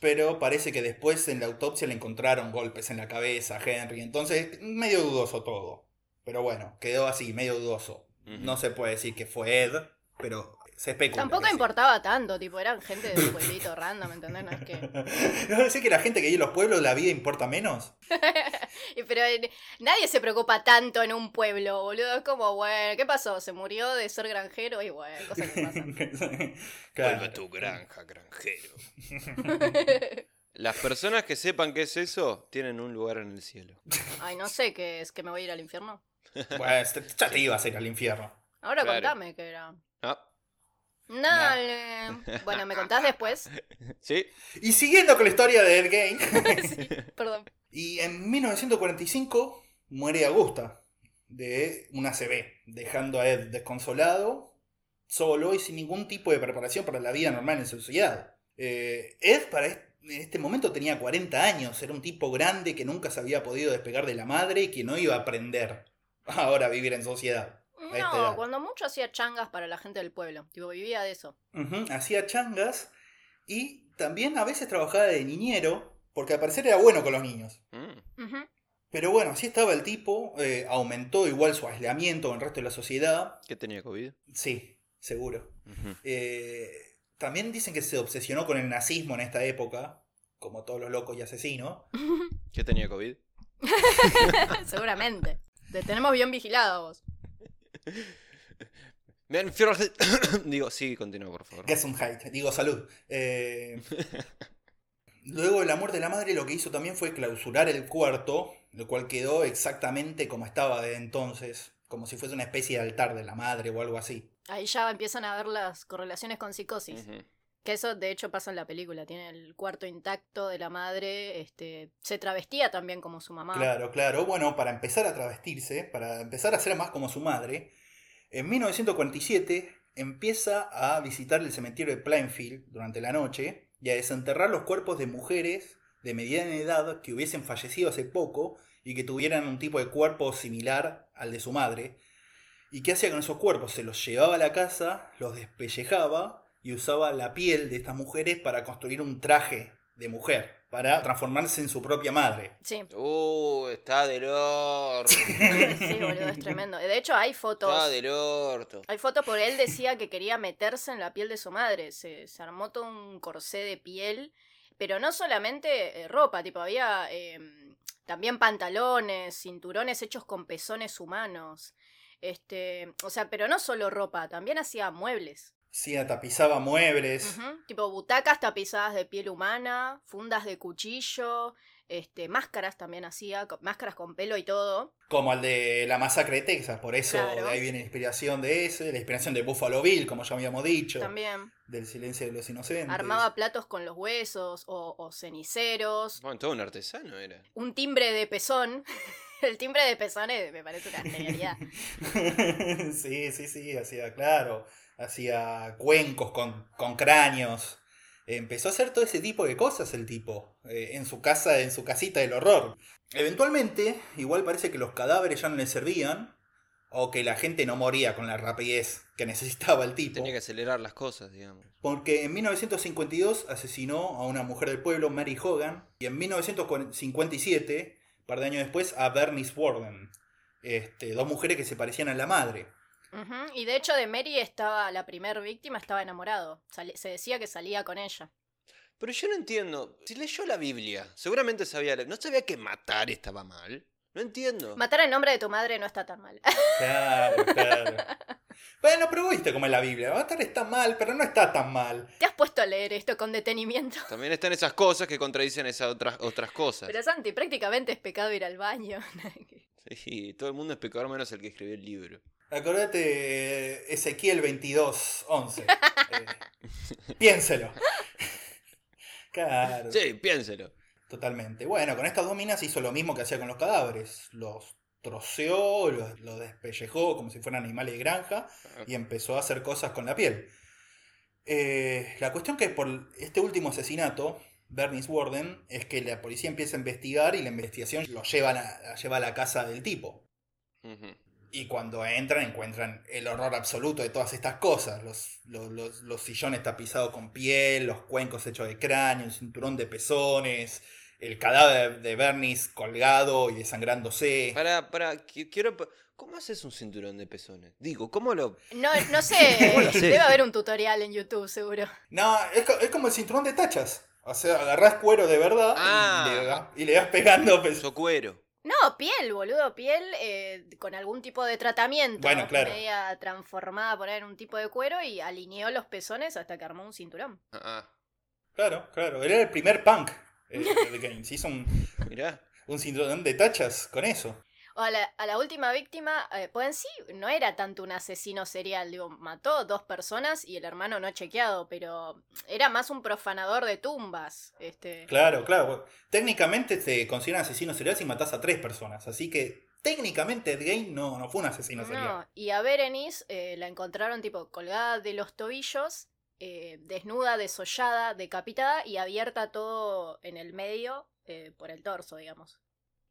Pero parece que después en la autopsia le encontraron golpes en la cabeza a Henry, entonces medio dudoso todo. Pero bueno, quedó así, medio dudoso. No se puede decir que fue Ed, pero se especula. Tampoco sí. importaba tanto, tipo, eran gente de un pueblito random, ¿entendés? No es que. ¿No decir que la gente que vive en los pueblos la vida importa menos? Pero eh, nadie se preocupa tanto en un pueblo, boludo. Es como, bueno, ¿qué pasó? ¿Se murió de ser granjero? Y bueno, cosas que pasan. Claro. Vuelve a tu granja, granjero. Las personas que sepan qué es eso tienen un lugar en el cielo. Ay, no sé qué es, que me voy a ir al infierno. Este- ya te ibas a ir al infierno. Ahora Claro. contame qué era. Ah, Dale. Bueno, ¿me contás después? ¿Sí? Y siguiendo con la historia de Ed Gein, sí, perdón. y en 1945 muere Augusta de una CB, dejando a Ed desconsolado, solo y sin ningún tipo de preparación para la vida normal en sociedad. Eh, Ed para en este momento tenía 40 años, era un tipo grande que nunca se había podido despegar de la madre y que no iba a aprender ahora a vivir en sociedad. No, cuando mucho hacía changas para la gente del pueblo. Tipo, vivía de eso. Hacía changas y también a veces trabajaba de niñero, porque al parecer era bueno con los niños. Mm. Pero bueno, así estaba el tipo, eh, aumentó igual su aislamiento con el resto de la sociedad. ¿Qué tenía COVID? Sí, seguro. Eh, también dicen que se obsesionó con el nazismo en esta época, como todos los locos y asesinos. ¿Qué tenía COVID? Seguramente. Te tenemos bien vigilados vos. Bien, fierro- Digo, sí, continúa, por favor. Gesundheit, digo salud. Eh, luego de la muerte de la madre, lo que hizo también fue clausurar el cuarto, lo cual quedó exactamente como estaba de entonces, como si fuese una especie de altar de la madre o algo así. Ahí ya empiezan a ver las correlaciones con psicosis. Que eso de hecho pasa en la película. Tiene el cuarto intacto de la madre. Este, se travestía también como su mamá. Claro, claro. Bueno, para empezar a travestirse, para empezar a ser más como su madre, en 1947 empieza a visitar el cementerio de Plainfield durante la noche y a desenterrar los cuerpos de mujeres de mediana edad que hubiesen fallecido hace poco y que tuvieran un tipo de cuerpo similar al de su madre. ¿Y qué hacía con esos cuerpos? Se los llevaba a la casa, los despellejaba y usaba la piel de estas mujeres para construir un traje de mujer, para transformarse en su propia madre. Sí. Uh, está del orto. sí, boludo, es tremendo. De hecho, hay fotos. Está del orto. Hay fotos porque él decía que quería meterse en la piel de su madre. Se, se armó todo un corsé de piel. Pero no solamente eh, ropa, tipo, había eh, también pantalones, cinturones hechos con pezones humanos. Este, o sea, pero no solo ropa, también hacía muebles. Sí, tapizaba muebles. Tipo butacas tapizadas de piel humana, fundas de cuchillo, este, máscaras también hacía, máscaras con pelo y todo. Como el de la masacre de Texas, por eso Claro. de ahí viene la inspiración de ese, la inspiración de Buffalo Bill, como ya habíamos dicho, También del silencio de los inocentes. armaba platos con los huesos o, o ceniceros, Bueno, todo un artesano era. un timbre de pezón. El timbre de pezón es- me parece una genialidad. sí, sí, sí, hacía, claro, hacía cuencos con, con cráneos. Empezó a hacer todo ese tipo de cosas el tipo, eh, en su casa, en su casita del horror. Eventualmente, igual parece que los cadáveres ya no le servían, o que la gente no moría con la rapidez que necesitaba el tipo. Tenía que acelerar las cosas, digamos. Porque en 1952 asesinó a una mujer del pueblo, Mary Hogan, y en 1957, un par de años después, a Bernice Warden. Este, dos mujeres que se parecían a la madre. Y de hecho de Mary estaba, la primer víctima estaba enamorado. Se decía que salía con ella. Pero yo no entiendo. Si leyó la Biblia, seguramente sabía. ¿No sabía que matar estaba mal? No entiendo. Matar en nombre de tu madre no está tan mal. Claro, claro. bueno, pero viste cómo es la Biblia. Matar está mal, pero no está tan mal. ¿Te has puesto a leer esto con detenimiento? También están esas cosas que contradicen esas otras, otras cosas. Pero Santi, prácticamente es pecado ir al baño. Sí, todo el mundo es pecador menos el que escribió el libro. Acordate Ezequiel 22, 11. Eh, piénselo. Claro. Sí, piénselo. Totalmente. Bueno, con estas dos minas hizo lo mismo que hacía con los cadáveres. Los troceó, los, los despellejó como si fueran animales de granja y empezó a hacer cosas con la piel. Eh, la cuestión que por este último asesinato, Bernice Warden, es que la policía empieza a investigar y la investigación lo lleva a la, lleva a la casa del tipo. Y cuando entran encuentran el horror absoluto de todas estas cosas. Los, los, los- los sillones tapizados con piel, los cuencos hechos de cráneo, el cinturón de pezones, el cadáver de Bernice colgado y desangrándose. Para, para, qui- quiero. ¿Cómo haces un cinturón de pezones? Digo, ¿cómo lo.? No, no sé, debe haber un tutorial en YouTube seguro. No, es, es como el cinturón de tachas. O sea, agarrás cuero de verdad Ah. y, le, va- y le vas pegando. pues, cuero. No, piel, boludo, piel eh, con algún tipo de tratamiento. Bueno, claro. Media transformada por ahí en un tipo de cuero y alineó los pezones hasta que armó un cinturón. Ah, ah. Claro, claro. Él era el primer punk eh, de Gaines. Hizo un, Mirá. un cinturón de tachas con eso. A la, a la última víctima, eh, pues en sí no era tanto un asesino serial, digo, mató dos personas y el hermano no chequeado, pero era más un profanador de tumbas. Este, Claro, claro. Técnicamente te consideran asesino serial si matás a tres personas. Así que técnicamente Ed Gein no, no fue un asesino serial. No, y a Berenice eh, la encontraron tipo colgada de los tobillos, eh, desnuda, desollada, decapitada y abierta todo en el medio eh, por el torso, digamos.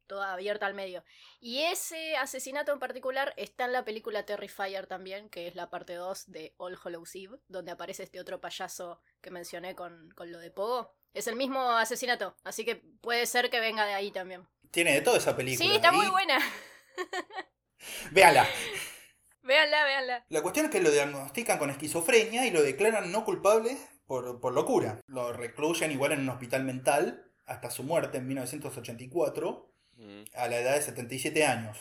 Toda abierta al medio. Y ese asesinato en particular está en la película Terrifier también, que es la parte 2 de All Hallows Eve, donde aparece este otro payaso que mencioné con, con lo de Pogo. Es el mismo asesinato, así que puede ser que venga de ahí también. Tiene de todo esa película. Sí, está muy Y- buena. Véala. Véanla, véanla. La cuestión es que lo diagnostican con esquizofrenia y lo declaran no culpable por, por locura. Lo recluyen igual en un hospital mental hasta su muerte en 1984 Mm. a la edad de 77 años.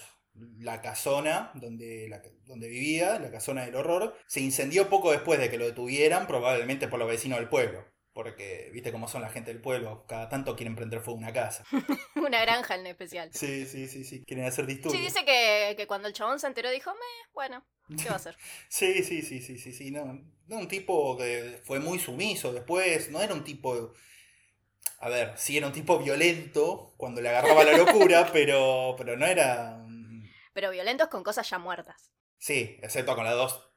La casona donde, la- donde vivía, la casona del horror, se incendió poco después de que lo detuvieran, probablemente por los vecinos del pueblo. Porque, viste cómo son la gente del pueblo, cada tanto quieren prender fuego a una casa. Una granja en especial. Sí, sí, sí, sí, quieren hacer disturbios. Sí, dice que, que cuando el chabón se enteró dijo, me, bueno, ¿qué va a hacer? Sí, sí, sí, sí, sí, sí. No, no un tipo que fue muy sumiso después. No era un tipo. A ver, sí era un tipo violento cuando le agarraba la locura, pero, pero no era. Pero violentos con cosas ya muertas. Sí, excepto con las dos-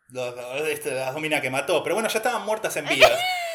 este, las dos minas que mató. Pero bueno, ya estaban muertas en vida.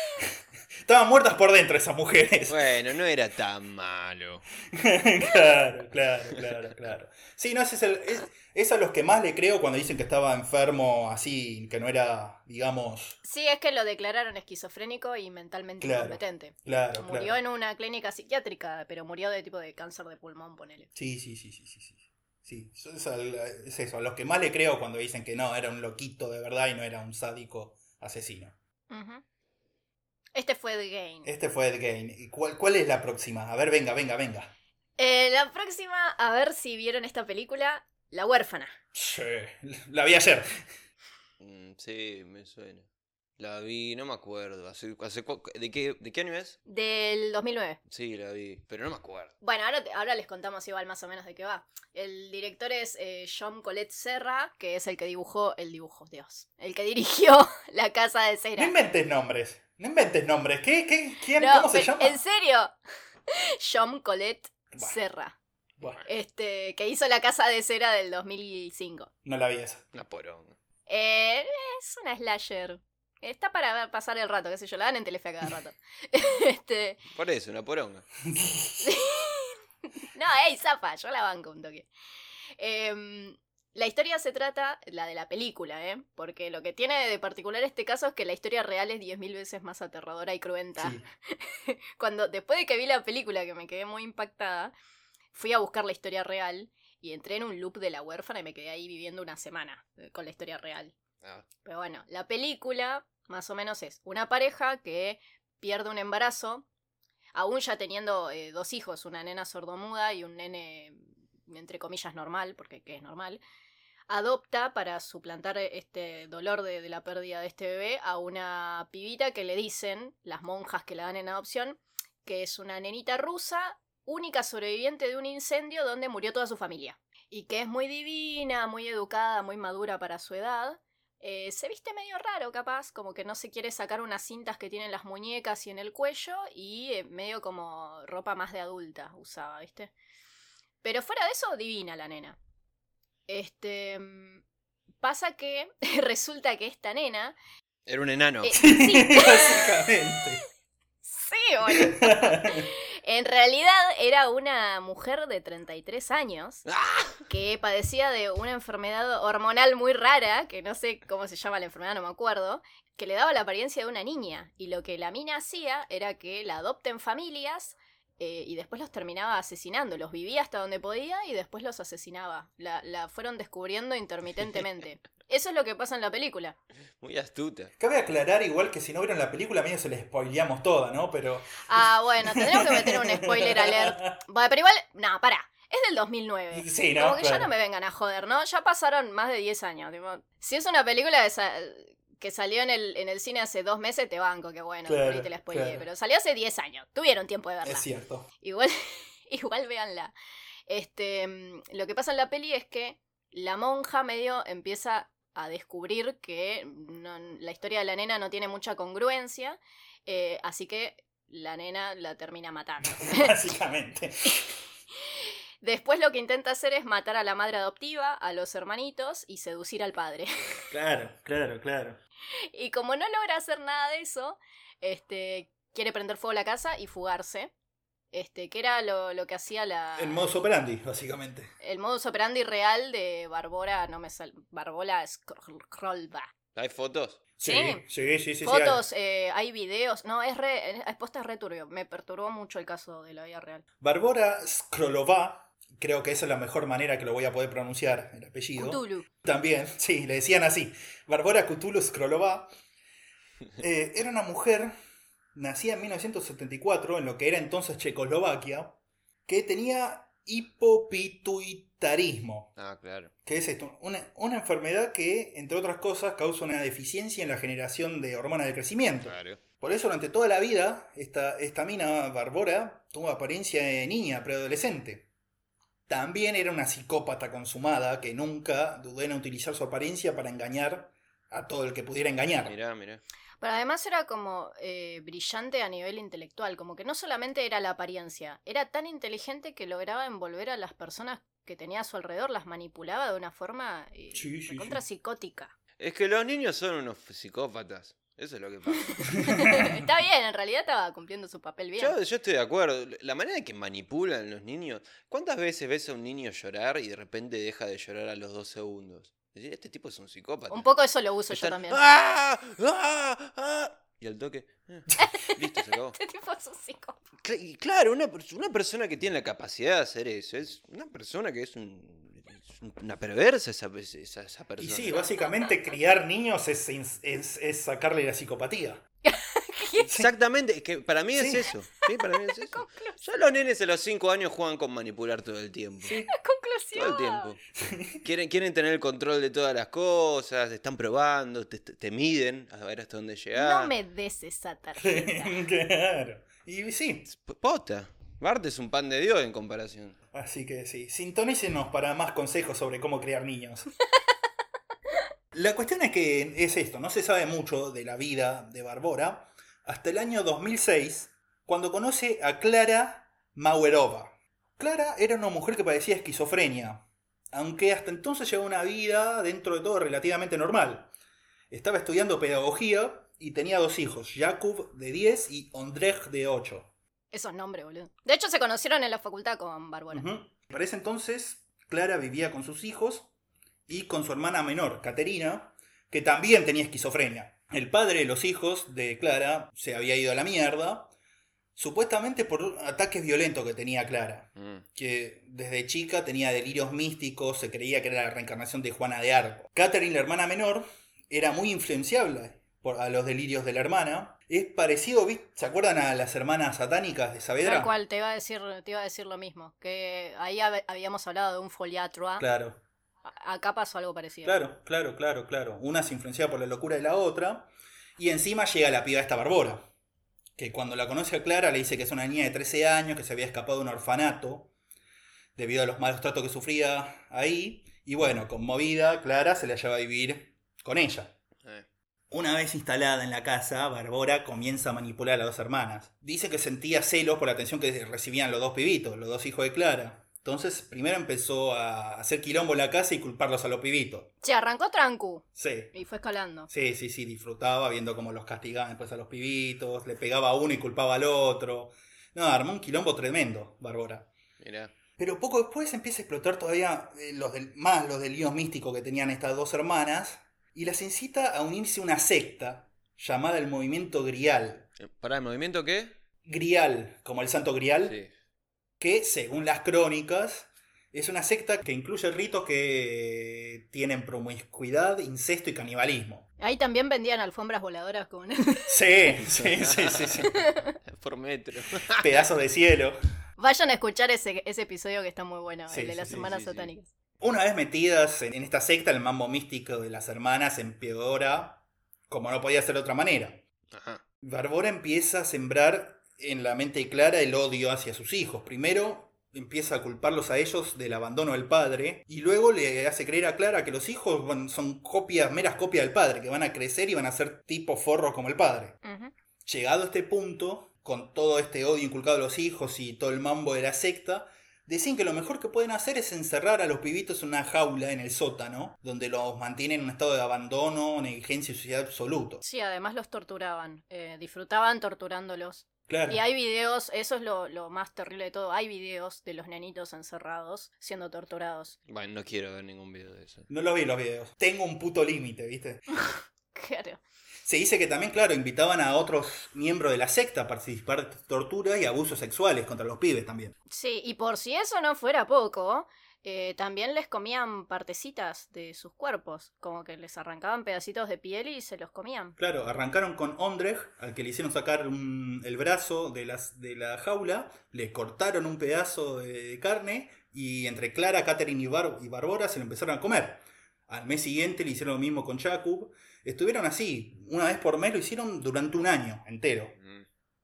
estaban muertas por dentro esas mujeres. Bueno, no era tan malo. claro, claro, claro, claro. Sí, no, ese es, el, es, es a los que más le creo cuando dicen que estaba enfermo así, que no era, digamos. Sí, es que lo declararon esquizofrénico y mentalmente Claro, incompetente. Claro, Murió claro. en una clínica psiquiátrica, pero murió de tipo de cáncer de pulmón, ponele. Sí, sí, sí, sí, sí, sí. Sí, es, al- es eso, a los que más le creo cuando dicen que no, era un loquito de verdad y no era un sádico asesino. Ujú. Este fue The Game. Este fue Ed Gein. ¿Y cuál, cuál es la próxima? A ver, venga, venga, venga. Eh, la próxima, a ver si vieron esta película, La huérfana. Sí, la vi ayer. Mm, sí, me suena. La vi, no me acuerdo. Hace, ¿de, qué, ¿De qué año es? Del 2009. Sí, la vi, pero no me acuerdo. Bueno, ahora, ahora les contamos igual más o menos de qué va. El director es eh, John Colette Serra, que es el que dibujó el dibujo, Dios. El que dirigió La Casa de No Cera. inventes nombres. No inventes nombres. ¿Qué? ¿Qué? ¿Quién? No, ¿Cómo se llama? ¿En serio? John Colette Bueno. Serra. Bueno, Este, que hizo La Casa de Cera del 2005. no la vi esa. Una poronga. Eh, es una slasher. Está para ver- pasar el rato, qué sé yo, la dan en Telefe a cada rato. este, Por eso, una poronga. No, ey, zapa, yo la banco un toque. Em, la historia se trata, la de la película, ¿eh? Porque lo que tiene de particular este caso es que la historia real es 10.000 veces más aterradora y cruenta. Sí. Cuando, después de que vi la película, que me quedé muy impactada, fui a buscar la historia real y entré en un loop de la huérfana y me quedé ahí viviendo una semana eh, con la historia real. Ah, Pero bueno, la película más o menos es una pareja que pierde un embarazo, aún ya teniendo eh, dos hijos, una nena sordomuda y un nene, entre comillas, normal, porque que es normal, adopta para suplantar este dolor de, de la pérdida de este bebé a una pibita que le dicen, las monjas que la dan en adopción, que es una nenita rusa, única sobreviviente de un incendio donde murió toda su familia. Y que es muy divina, muy educada, muy madura para su edad. Eh, se viste medio raro, capaz, como que no se quiere sacar unas cintas que tienen las muñecas y en el cuello, y eh, medio como ropa más de adulta usaba, ¿viste? Pero fuera de eso, divina la nena. Este. mm, Pasa que resulta que esta nena. Era un enano. eh, sí, Básicamente. sí, boludo. En realidad era una mujer de 33 años ¡Ah! que padecía de una enfermedad hormonal muy rara, que no sé cómo se llama la enfermedad, no me acuerdo, que le daba la apariencia de una niña. Y lo que la mina hacía era que la adopten familias eh, y después los terminaba asesinando. Los vivía hasta donde podía y después los asesinaba. La, la fueron descubriendo intermitentemente. Eso es lo que pasa en la película. Muy astuta. Cabe aclarar igual que si no vieron la película, medio se les spoileamos toda, ¿no? Pero. Ah, bueno, tendremos que meter un spoiler alert. Bueno, pero igual, no, pará. Es del 2009. Sí, ¿no? Como que ya no me vengan a joder, ¿no? Ya pasaron más de 10 años. tipo, si es una película de esa- que salió en el, en el cine hace dos meses, te banco, que bueno, Claro, ahí te la spoileé. claro. Pero salió hace 10 años. Tuvieron tiempo de verla. Es cierto. Igual, igual véanla. Este, mm, lo que pasa en la peli es que la monja medio empieza a descubrir que no- la historia de la nena no tiene mucha congruencia, eh, así que la nena la termina matando. Básicamente. Después lo que intenta hacer es matar a la madre adoptiva, a los hermanitos y seducir al padre. Claro, claro, claro. Y como no logra hacer nada de eso, este, quiere prender fuego a la casa y fugarse. Este, que era lo, lo que hacía la. El modus operandi, básicamente. el modus operandi real de Barbora, no me sal. Barbola Scrollba. ¿Hay fotos? Sí, Sí. sí, sí, sí. sí, Fotos, eh, hay videos. No, es re. Es posta es re turbio. Me perturbó mucho el caso de la vida real. Barbora Skrolova, creo que esa es la mejor manera que lo voy a poder pronunciar, el apellido. Cthulhu. También, sí, le decían así. Barbora Cthulhu Skrolova eh, era una mujer nacida en 1974 en lo que era entonces Checoslovaquia, que tenía hipopituitarismo. Ah, claro. ¿Qué es esto? Una, una enfermedad que, entre otras cosas, causa una deficiencia en la generación de hormonas de crecimiento. Claro. Por eso durante toda la vida, esta, esta mina Barbora tuvo apariencia de niña, preadolescente. También era una psicópata consumada que nunca dudó en utilizar su apariencia para engañar a todo el que pudiera engañar. Mirá, mirá. Pero además era como eh, brillante a nivel intelectual, como que no solamente era la apariencia, era tan inteligente que lograba envolver a las personas que tenía a su alrededor, las manipulaba de una forma eh, Sí, sí, recontra sí. psicótica. Es que los niños son unos psicópatas. Eso es lo que pasa. Está bien, en realidad estaba cumpliendo su papel bien. Yo, yo estoy de acuerdo. La manera en que manipulan los niños. ¿Cuántas veces ves a un niño llorar y de repente deja de llorar a los dos segundos? Decir, este tipo es un psicópata. Un poco eso lo uso yo también. ¡Ah! ¡Ah! ¡Ah! Y al toque. eh, listo, se acabó. Este tipo es un psicópata. Claro, una, una persona que tiene la capacidad de hacer eso es una persona que es un- una perversa esa, esa, esa Y persona. sí, básicamente criar niños es, es, es sacarle la psicopatía. Exactamente, es que para mí es Sí. eso. Sí, para mí es eso. Conclusión. Ya los nenes a los 5 años juegan con manipular todo el tiempo. Sí. Todo el tiempo. Quieren, quieren tener el control de todas las cosas, están probando, te, te- miden a ver hasta dónde llegar. No me des esa tarjeta. claro. Y sí, P- Posta. Bart es un pan de Dios en comparación. Así que sí, sintonícenos para más consejos sobre cómo criar niños. La cuestión es que es esto, no se sabe mucho de la vida de Barbora hasta el año 2006, cuando conoce a Clara Mauerova. Clara era una mujer que padecía esquizofrenia, aunque hasta entonces llevaba una vida dentro de todo relativamente normal. Estaba estudiando pedagogía y tenía dos hijos, Jakub de 10 y Ondrej de 8. Esos nombres, boludo. De hecho, se conocieron en la facultad con Bárbara. Ujú. Para ese entonces, Clara vivía con sus hijos y con su hermana menor, Caterina, que también tenía esquizofrenia. El padre de los hijos de Clara se había ido a la mierda, supuestamente por ataques violentos que tenía Clara, Mm. que desde chica tenía delirios místicos, se creía que era la reencarnación de Juana de Arco. Catherine, la hermana menor, era muy influenciable por, a los delirios de la hermana. Es parecido, ¿viste? ¿se acuerdan a las hermanas satánicas de Saavedra? Tal cual, te iba a decir, te iba a decir lo mismo. Que ahí hab- habíamos hablado de un foliatro. ¿ah? Claro. Acá pasó algo parecido. Claro, claro, claro, claro. Una se influencia por la locura de la otra. Y encima llega la piba esta Barbora. Que cuando la conoce a Clara le dice que es una niña de 13 años, que se había escapado de un orfanato. Debido a los malos tratos que sufría ahí. Y bueno, conmovida, Clara se la lleva a vivir con ella. Una vez instalada en la casa, Barbora comienza a manipular a las dos hermanas. Dice que sentía celos por la atención que recibían los dos pibitos, los dos hijos de Clara. Entonces, primero empezó a hacer quilombo en la casa y culparlos a los pibitos. Se arrancó trancu Sí, y fue escalando. Sí, sí, sí, disfrutaba viendo cómo los castigaban después a los pibitos, le pegaba a uno y culpaba al otro. No, armó un quilombo tremendo, Bárbara. Mirá. Pero poco después empieza a explotar todavía eh, los del, más los delirios místicos que tenían estas dos hermanas y las incita a unirse a una secta llamada el Movimiento Grial. Eh, ¿Para el movimiento qué? Grial, como el Santo Grial, Sí. que según las crónicas es una secta que incluye ritos que tienen promiscuidad, incesto y canibalismo. Ahí también vendían alfombras voladoras con... Sí, sí, sí, sí, sí. Por metro. Pedazos de cielo. Vayan a escuchar ese, ese episodio que está muy bueno, Sí, el de sí, las sí, hermanas sí, sí. satánicas. Una vez metidas en esta secta, el mambo místico de las hermanas empeora como no podía ser de otra manera. Ajá. Barbora empieza a sembrar en la mente de Clara el odio hacia sus hijos. Primero empieza a culparlos a ellos del abandono del padre y luego le hace creer a Clara que los hijos son copias, meras copias del padre, que van a crecer y van a ser tipo forros como el padre. Llegado a este punto, con todo este odio inculcado a los hijos y todo el mambo de la secta, deciden que lo mejor que pueden hacer es encerrar a los pibitos en una jaula en el sótano, donde los mantienen en un estado de abandono, negligencia y suciedad absoluto. Sí, además los torturaban, eh, disfrutaban torturándolos. Claro. Y hay videos, eso es lo, lo más terrible de todo, hay videos de los nenitos encerrados siendo torturados. Bueno, no quiero ver ningún video de eso. No lo vi los videos. Tengo un puto límite, ¿viste? Claro. Se dice que también, claro, invitaban a otros miembros de la secta a participar de torturas y abusos sexuales contra los pibes también. Sí, y por si eso no fuera poco, eh, también les comían partecitas de sus cuerpos, como que les arrancaban pedacitos de piel y se los comían. Claro, arrancaron con Ondrej, al que le hicieron sacar un- el brazo de, las, de la jaula, le cortaron un pedazo de carne y entre Clara, Catherine y, Bar- y Barbora se lo empezaron a comer. Al mes siguiente le hicieron lo mismo con Jakub. Estuvieron así, una vez por mes lo hicieron durante un año entero.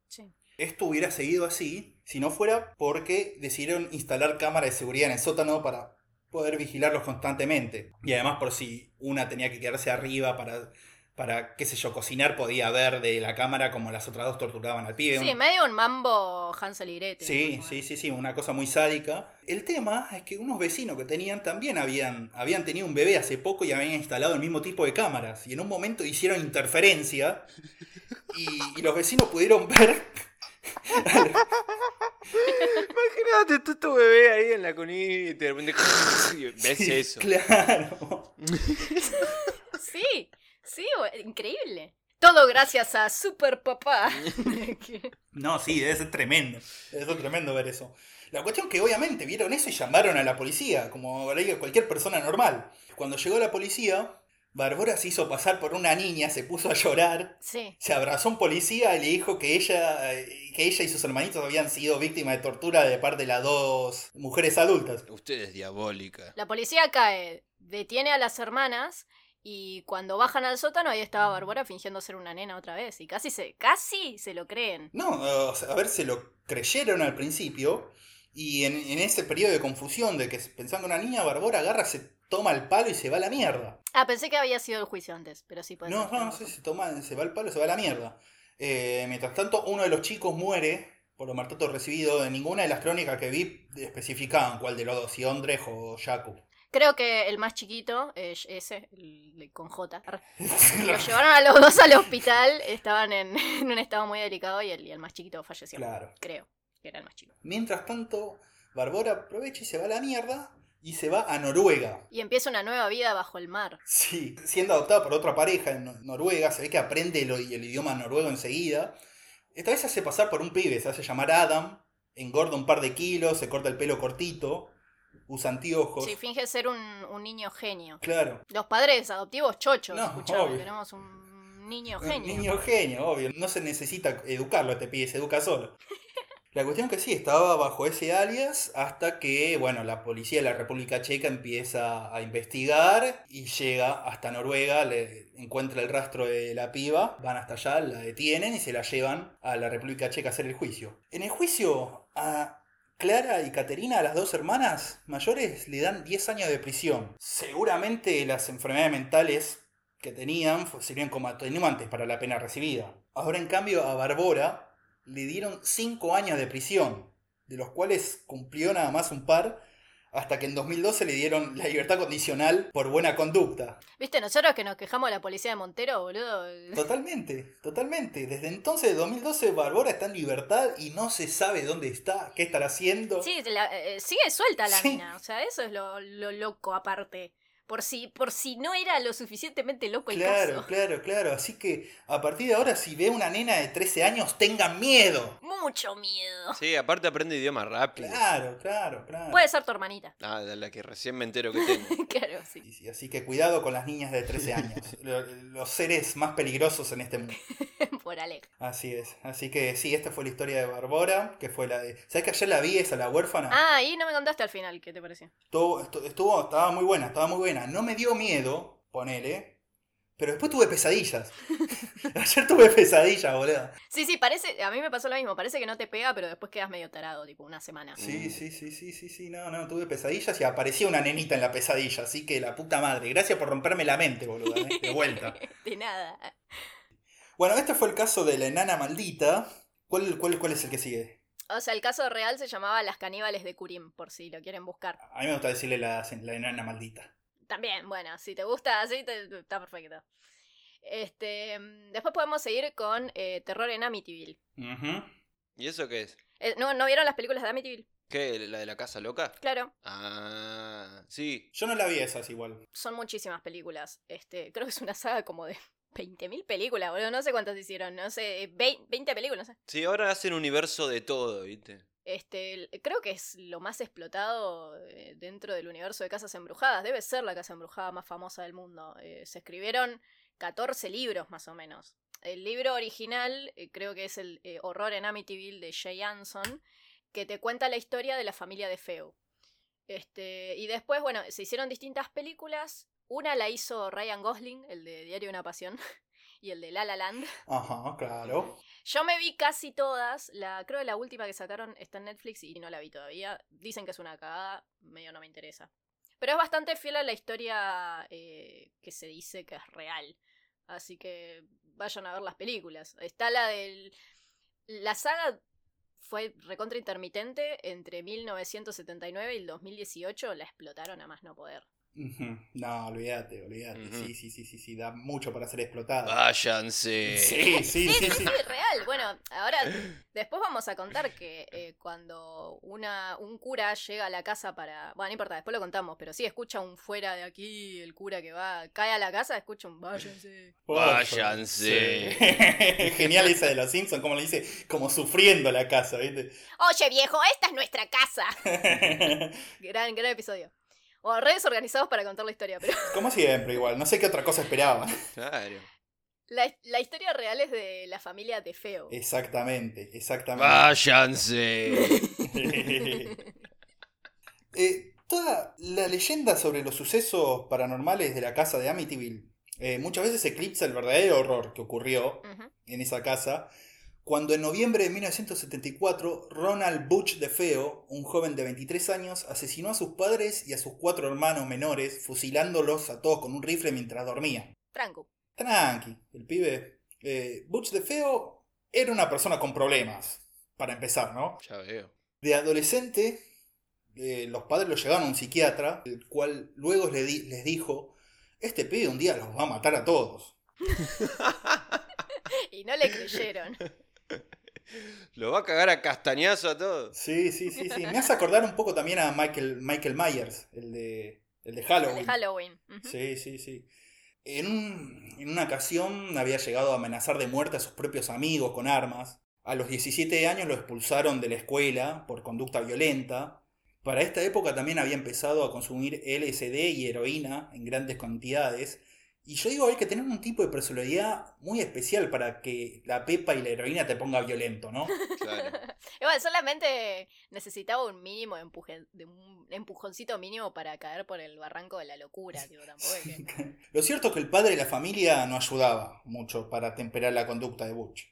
Sí. Esto hubiera seguido así si no fuera porque decidieron instalar cámaras de seguridad en el sótano para poder vigilarlos constantemente. Y además por si una tenía que quedarse arriba para, para qué sé yo, cocinar, podía ver de la cámara como las otras dos torturaban al pibe. Sí, medio un mambo Hansel y Gretel. Sí, sí, sí, sí, una cosa muy sádica. El tema es que unos vecinos que tenían también habían, habían tenido un bebé hace poco y habían instalado el mismo tipo de cámaras. Y en un momento hicieron interferencia y, y los vecinos pudieron ver Imagínate tú tu bebé ahí en la cunita y de repente ves Sí, eso. Claro. Sí, sí, bu- increíble. Todo gracias a Super Papá. No, sí, debe ser tremendo. Debe ser tremendo ver eso. La cuestión que obviamente vieron eso y llamaron a la policía, como haría cualquier persona normal. Cuando llegó la policía, Barbora se hizo pasar por una niña, se puso a llorar, sí, se abrazó a un policía y le dijo que ella, eh, que ella y sus hermanitos habían sido víctimas de tortura de parte de las dos mujeres adultas. Usted es diabólica. la policía cae, detiene a las hermanas y cuando bajan al sótano ahí estaba Bárbara fingiendo ser una nena otra vez y casi se, casi se lo creen. No, a ver, se lo creyeron al principio. Y en, en ese periodo de confusión de que pensando una niña, Barbora agarra, se toma el palo y se va a la mierda. Ah, pensé que había sido el juicio antes, pero sí puede No, ser. no, no sé, se, toma, se va el palo, se va a la mierda. Eh, mientras tanto, uno de los chicos muere por los maltratos recibidos. En ninguna de las crónicas que vi especificaban cuál de los dos, si Ondrej o Jakub. Creo que el más chiquito, eh, ese, el con J, lo llevaron a los dos al hospital, estaban en, en un estado muy delicado y el, y el más chiquito falleció. Claro. Creo que era el más chico. Mientras tanto, Barbora aprovecha y se va a la mierda y se va a Noruega. Y empieza una nueva vida bajo el mar. Sí, siendo adoptada por otra pareja en Nor- Noruega, se ve que aprende el, el idioma noruego enseguida. Esta vez se hace pasar por un pibe, se hace llamar Adam, engorda un par de kilos, se corta el pelo cortito, usa anteojos. Sí, finge ser un, un niño genio. Claro. Los padres adoptivos chochos, No, escuchame, tenemos un niño Un genio. niño genio, obvio. No se necesita educarlo, este pibe se educa solo. La cuestión que sí, estaba bajo ese alias hasta que, bueno, la policía de la República Checa empieza a investigar y llega hasta Noruega, le encuentra el rastro de la piba, van hasta allá, la detienen y se la llevan a la República Checa a hacer el juicio. En el juicio a Clara y Caterina, las dos hermanas mayores, le dan 10 años de prisión. Seguramente las enfermedades mentales que tenían serían como atenuantes para la pena recibida. Ahora, en cambio, a Barbora le dieron 5 años de prisión, de los cuales cumplió nada más un par, hasta que en 2012 le dieron la libertad condicional por buena conducta. ¿Viste? Nosotros que nos quejamos de la policía de Montero, boludo. Totalmente, totalmente. Desde entonces, de 2012, Barbora está en libertad y no se sabe dónde está, qué estará haciendo. Sí, la- eh, sigue suelta la Sí. mina. O sea, eso es lo, lo loco aparte. Por si, por si no era lo suficientemente loco el Claro, caso. claro, claro. Así que a partir de ahora, si ve una nena de 13 años, tengan miedo. Mucho miedo. Sí, aparte aprende idioma rápido. Claro, claro, claro. Puede ser tu hermanita. Ah, de la que recién me entero que tengo. claro, sí. Sí, sí, Así que cuidado con las niñas de 13 años. Lo- Los seres más peligrosos en este mundo. Así es. Así que sí, esta fue la historia de Barbora, que fue la de... ¿Sabes que ayer la vi esa, la huérfana? Ah, y no me contaste al final, ¿qué te pareció? Estuvo, estu- estuvo- estaba muy buena, estaba muy buena. No me dio miedo, ponele. Pero después tuve pesadillas. Ayer tuve pesadillas, boludo. Sí, sí, parece, a mí me pasó lo mismo, parece que no te pega, pero después quedas medio tarado, tipo una semana. Sí, sí, sí, sí, sí, sí, no, no, tuve pesadillas y aparecía una nenita en la pesadilla, así que la puta madre. Gracias por romperme la mente, boludo, ¿eh? de vuelta. De nada. Bueno, este fue el caso de la enana maldita. ¿Cuál, cuál, cuál es el que sigue? O sea, el caso real se llamaba Las caníbales de Kurim, por si lo quieren buscar. A mí me gusta decirle la, la enana maldita. También, bueno, si te gusta así, te- está perfecto. Este, después podemos seguir con eh, Terror en Amityville. Ujú. ¿Y eso qué es? Eh, ¿no, ¿No vieron las películas de Amityville? ¿Qué? ¿La de la casa loca? Claro, Ah, sí. Yo no la vi esas igual. son muchísimas películas. Este, creo que es una saga como de 20.000 películas, boludo. No sé cuántas hicieron, no sé, 20, 20 películas, no sé. Sí, ahora hacen universo de todo, ¿viste? Este, creo que es lo más explotado eh, dentro del universo de casas embrujadas. Debe ser la casa embrujada más famosa del mundo. Eh, se escribieron 14 libros más o menos. El libro original eh, creo que es el eh, Horror en Amityville de Jay Anson, que te cuenta la historia de la familia de Feo. Este, y después, bueno, se hicieron distintas películas. Una la hizo Ryan Gosling, el de Diario de una Pasión, y el de La La Land. Ajá, claro. Yo me vi casi todas. La, creo que la última que sacaron está en Netflix y no la vi todavía. Dicen que es una cagada, medio no me interesa. Pero es bastante fiel a la historia eh, que se dice que es real. Así que vayan a ver las películas. Está la del. La saga fue recontra intermitente. Entre 1979 y el 2018 la explotaron a más no poder. No, olvídate, olvídate. Sí, sí, sí, sí, sí, da mucho para ser explotada. Váyanse. Sí, sí, Sí, sí, sí, sí. sí, real. Bueno, ahora después vamos a contar que eh, cuando una, un cura llega a la casa para... Bueno, no importa, después lo contamos, pero sí escucha un fuera de aquí, el cura que va, cae a la casa, escucha un váyanse. Váyanse. Sí. Genial esa de los Simpsons, como le dice, como sufriendo la casa, ¿viste? Oye viejo, esta es nuestra casa. Gran, gran episodio. O redes organizados para contar la historia, pero como siempre, igual. No sé qué otra cosa esperaba. Claro. la, la historia real es de la familia de Feo. Exactamente, exactamente. Váyanse. Eh, toda la leyenda sobre los sucesos paranormales de la casa de Amityville eh, muchas veces eclipsa el verdadero horror que ocurrió en esa casa cuando en noviembre de 1974 Ronald Butch DeFeo, un joven de 23 años, asesinó a sus padres y a sus cuatro hermanos menores, fusilándolos a todos con un rifle mientras dormía. Franco. Tranqui, el pibe. Eh, Butch DeFeo era una persona con problemas, para empezar, ¿no? Ya veo. De adolescente, eh, los padres lo llevaron a un psiquiatra, el cual luego di- les dijo, este pibe un día los va a matar a todos. Y no le creyeron. Lo va a cagar a castañazo a todos. Sí, sí, sí, sí. Me hace acordar un poco también a Michael, Michael Myers, el de, el de Halloween. De Halloween. Sí, sí, sí. En, un- en una ocasión había llegado a amenazar de muerte a sus propios amigos con armas. A los 17 años lo expulsaron de la escuela por conducta violenta. Para esta época también había empezado a consumir LSD y heroína en grandes cantidades. Y yo digo, hay que tener un tipo de personalidad muy especial para que la pepa y la heroína te ponga violento, ¿no? Claro. Igual, solamente necesitaba un mínimo de, empuje, de un empujoncito mínimo para caer por el barranco de la locura, tipo, tampoco es que... Lo cierto es que el padre de la familia no ayudaba mucho para temperar la conducta de Butch.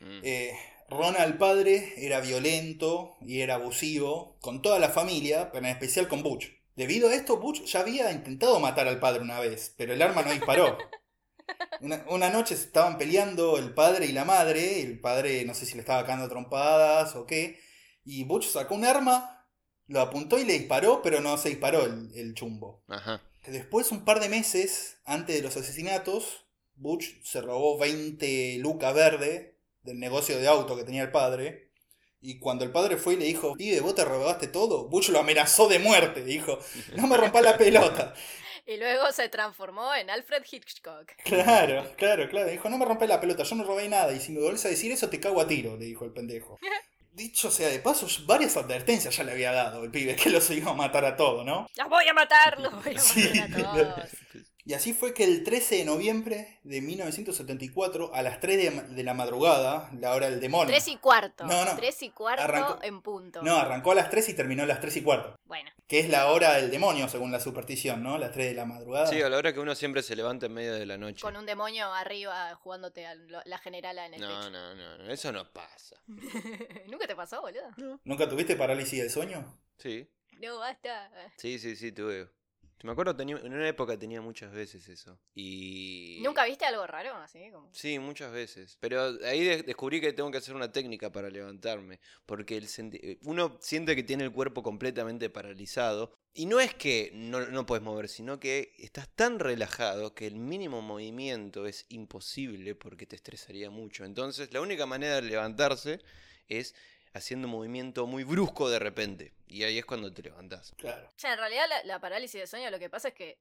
Mm. Eh, Ronald padre era violento y era abusivo con toda la familia, pero en especial con Butch. Debido a esto, Butch ya había intentado matar al padre una vez, pero el arma no disparó. Una, una noche se estaban peleando el padre y la madre, el padre no sé si le estaba cagando trompadas o qué, y Butch sacó un arma, lo apuntó y le disparó, pero no se disparó el, el chumbo. Ajá. Después, un par de meses antes de los asesinatos, Butch se robó 20 lucas verde del negocio de auto que tenía el padre. Y cuando el padre fue y le dijo, pibe, vos te robaste todo, Butch lo amenazó de muerte. Dijo, no me rompas la pelota. Y luego se transformó en Alfred Hitchcock. Claro, claro, claro. Dijo, no me rompé la pelota, yo no robé nada. Y si me volvés a decir eso, te cago a tiro, le dijo el pendejo. Dicho sea de paso, varias advertencias ya le había dado el pibe, que los iba a matar a todos, ¿no? ¡Los voy a matar! ¡Los voy a Sí. matar a todos! Y así fue que el 13 de noviembre de 1974, a las 3 de, de la madrugada, la hora del demonio. Tres y cuarto. No, no. Tres y cuarto Arrancó- en punto. No, arrancó a las 3 y terminó a las 3 y cuarto. Bueno, Que es la hora del demonio, según la superstición, ¿no? Las 3 de la madrugada. Sí, a la hora que uno siempre se levanta en medio de la noche. con un demonio arriba jugándote a la generala en el No, techo. no, no, no, eso no pasa. ¿Nunca te pasó, boludo? ¿Nunca tuviste parálisis del sueño? Sí, No, basta. sí, sí, sí, tuve. Me acuerdo, tenía, en una época tenía muchas veces eso. Y... ¿Nunca viste algo raro? Así como... Sí, muchas veces. Pero ahí de- descubrí que tengo que hacer una técnica para levantarme. Porque el uno siente que tiene el cuerpo completamente paralizado. Y no es que no, no puedes mover, sino que estás tan relajado que el mínimo movimiento es imposible porque te estresaría mucho. Entonces, la única manera de levantarse es haciendo un movimiento muy brusco de repente. Y ahí es cuando te levantás. Claro. O sea, en realidad la, la parálisis de sueño lo que pasa es que,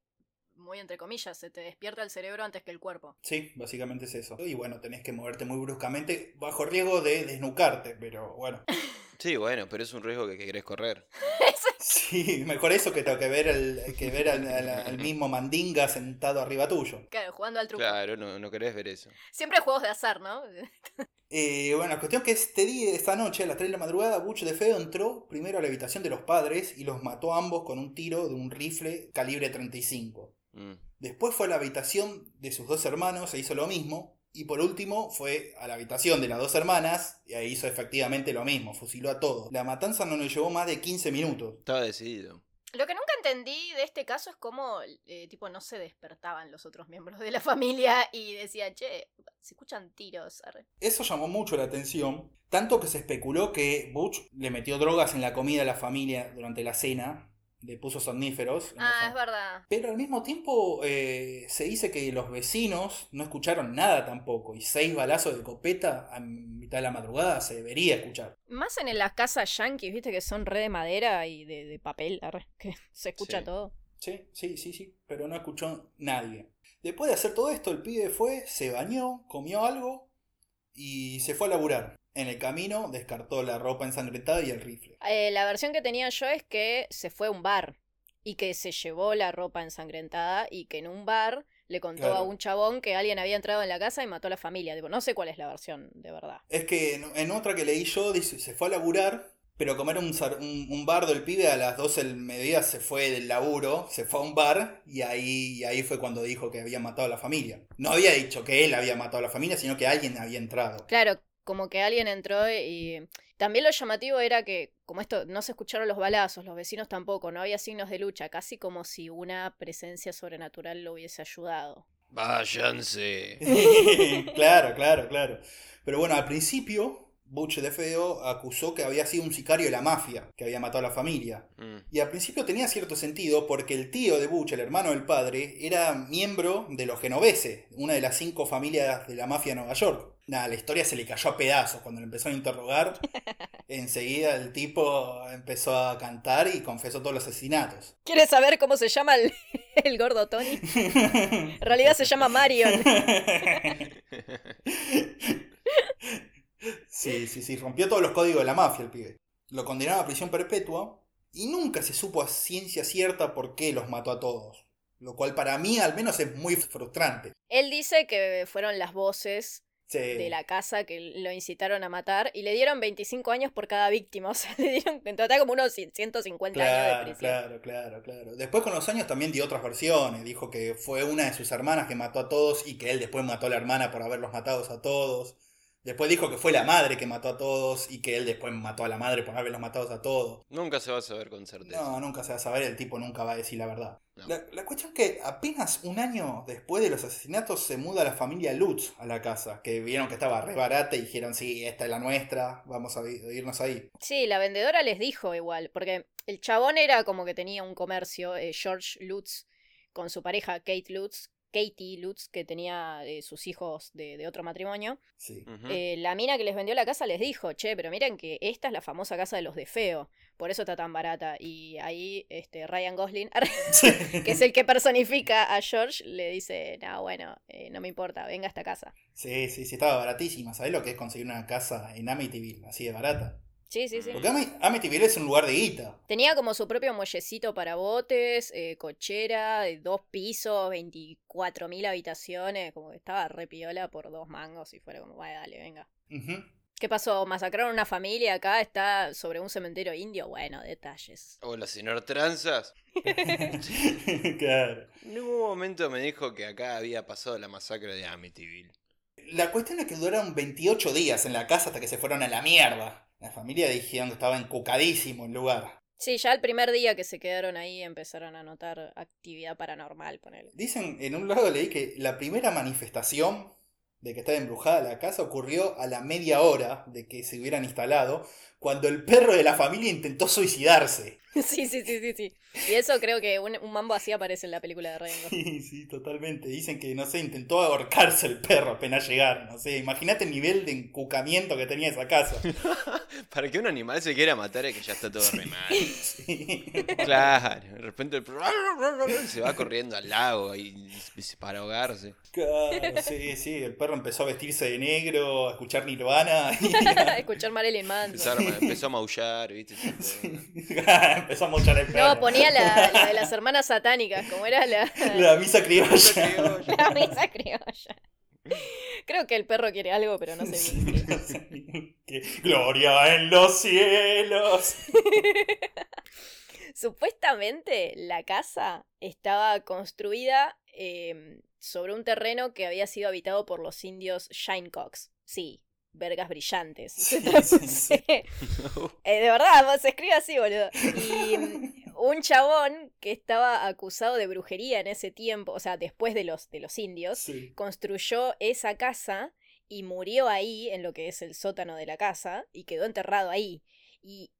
muy entre comillas, se te despierta el cerebro antes que el cuerpo. Sí, básicamente es eso. Y bueno, tenés que moverte muy bruscamente, bajo riesgo de desnucarte, pero bueno. Sí, bueno, pero es un riesgo que querés correr. Sí, mejor eso que, que ver, el, que ver al, al- al mismo mandinga sentado arriba tuyo. Claro, jugando al truco. Claro, no, no querés ver eso. Siempre juegos de azar, ¿no? Eh, bueno, la cuestión que este día, esta noche, a las 3 de la madrugada, Butch de Feo entró primero a la habitación de los padres y los mató a ambos con un tiro de un rifle calibre 35. Mm. Después fue a la habitación de sus dos hermanos e hizo lo mismo. Y por último fue a la habitación de las dos hermanas y ahí hizo efectivamente lo mismo, fusiló a todos. La matanza no le llevó más de 15 minutos. Estaba decidido. Lo que nunca entendí de este caso es cómo, eh, tipo, no se despertaban los otros miembros de la familia y decían, che, se escuchan tiros. arre". Eso llamó mucho la atención, tanto que se especuló que Butch le metió drogas en la comida a la familia durante la cena, le puso somníferos. Ah, es verdad. Pero al mismo tiempo eh, se dice que los vecinos no escucharon nada tampoco, y seis balazos de copeta a mitad de la madrugada se debería escuchar. Más en las casas yankees, viste, que son re de madera y de, de papel, arre, que se escucha Sí. todo. Sí, sí, sí, sí, pero no escuchó nadie. Después de hacer todo esto, el pibe fue, se bañó, comió algo y se fue a laburar. En el camino descartó la ropa ensangrentada y el rifle. Eh, la versión que tenía yo es que se fue a un bar y que se llevó la ropa ensangrentada y que en un bar le contó Claro. a un chabón que alguien había entrado en la casa y mató a la familia. No sé cuál es la versión de verdad. Es que en, en otra que leí yo, dice, se fue a laburar, pero como era un, un, un bardo el pibe, a las 12 del mediodía se fue del laburo, se fue a un bar y ahí, y ahí fue cuando dijo que había matado a la familia. No había dicho que él había matado a la familia, sino que alguien había entrado. Claro, como que alguien entró y... También lo llamativo era que, como esto, no se escucharon los balazos, los vecinos tampoco, no había signos de lucha, casi como si una presencia sobrenatural lo hubiese ayudado. Váyanse. claro, claro, claro. Pero bueno, al principio, Butch de Feo acusó que había sido un sicario de la mafia, que había matado a la familia. Mm. Y al principio tenía cierto sentido porque el tío de Butch, el hermano del padre, era miembro de los genoveses, una de las cinco familias de la mafia de Nueva York. Nada, la historia se le cayó a pedazos cuando le empezaron a interrogar. Enseguida el tipo empezó a cantar y confesó todos los asesinatos. ¿Quieres saber cómo se llama el, el gordo Tony? En realidad se llama Marion. Sí, sí, sí, rompió todos los códigos de la mafia el pibe. Lo condenaron a prisión perpetua y nunca se supo a ciencia cierta por qué los mató a todos. Lo cual para mí al menos es muy frustrante. Él dice que fueron las voces Sí. de la casa que lo incitaron a matar y le dieron 25 años por cada víctima. O sea, le dieron en total como unos 150 años de prisión. claro, claro, claro. Después con los años también dio otras versiones. Dijo que fue una de sus hermanas que mató a todos y que él después mató a la hermana por haberlos matado a todos. Después dijo que fue la madre que mató a todos y que él después mató a la madre por haberlos matado a todos. Nunca se va a saber con certeza. No, nunca se va a saber, el tipo nunca va a decir la verdad. No. La, la cuestión es que apenas un año después de los asesinatos se muda la familia Lutz a la casa, que vieron que estaba re barata y dijeron, sí, esta es la nuestra, vamos a irnos ahí. Sí, la vendedora les dijo igual, porque el chabón era como que tenía un comercio, eh, George Lutz, con su pareja Kate Lutz, Katie Lutz, que tenía eh, sus hijos de, de otro matrimonio, Sí. Eh, la mina que les vendió la casa les dijo, che, pero miren que esta es la famosa casa de los de feo, por eso está tan barata. Y ahí este, Ryan Gosling, que es el que personifica a George, le dice, no, bueno, eh, no me importa, venga a esta casa. Sí, sí, sí, estaba baratísima. ¿Sabés lo que es conseguir una casa en Amityville? Así de barata. Sí, sí, sí. Porque Ami- Amityville es un lugar de guita. Tenía como su propio muellecito para botes, eh, cochera, de dos pisos, 24.000 habitaciones, como que estaba re piola por dos mangos y fuera como, vaya, dale, venga. ¿Qué pasó? ¿Masacraron una familia acá? ¿Está sobre un cementerio indio? Bueno, detalles. Hola, señor Tranzas. claro. En un momento me dijo que acá había pasado la masacre de Amityville. La cuestión es que duraron 28 días en la casa hasta que se fueron a la mierda. La familia dijeron que estaba encucadísimo el lugar. Sí, ya el primer día que se quedaron ahí empezaron a notar actividad paranormal, ponele. Dicen, en un lado leí que la primera manifestación de que estaba embrujada la casa ocurrió a la media hora de que se hubieran instalado, cuando el perro de la familia intentó suicidarse. Sí, sí, sí, sí, sí. Y eso creo que un, un mambo así aparece en la película de Gosling. Sí, sí, totalmente. Dicen que, no sé, intentó ahorcarse el perro apenas llegaron. No sé, imagínate el nivel de encucamiento que tenía esa casa. Para que un animal se quiera matar es que ya está todo re mal. Sí. Claro, de repente el perro se va corriendo al lago y para ahogarse. Claro, sí, sí. El perro empezó a vestirse de negro, a escuchar Nirvana. y- Escuchar Marilyn Manson. Empezó a maullar, ¿viste? empezó a mochar el perro. No, ponía la, la de las hermanas satánicas, como era la, La misa criolla. la misa criolla. Creo que el perro quiere algo, pero no sé bien. Gloria en los cielos. Supuestamente la casa estaba construida eh, sobre un terreno que había sido habitado por los indios Shinecocks. Sí, vergas brillantes. Sí, sí. Eh, de verdad, se escribe así, boludo. Y un chabón que estaba acusado de brujería en ese tiempo, o sea, después de los, de los indios, Sí. construyó esa casa y murió ahí, en lo que es el sótano de la casa, y quedó enterrado ahí. Y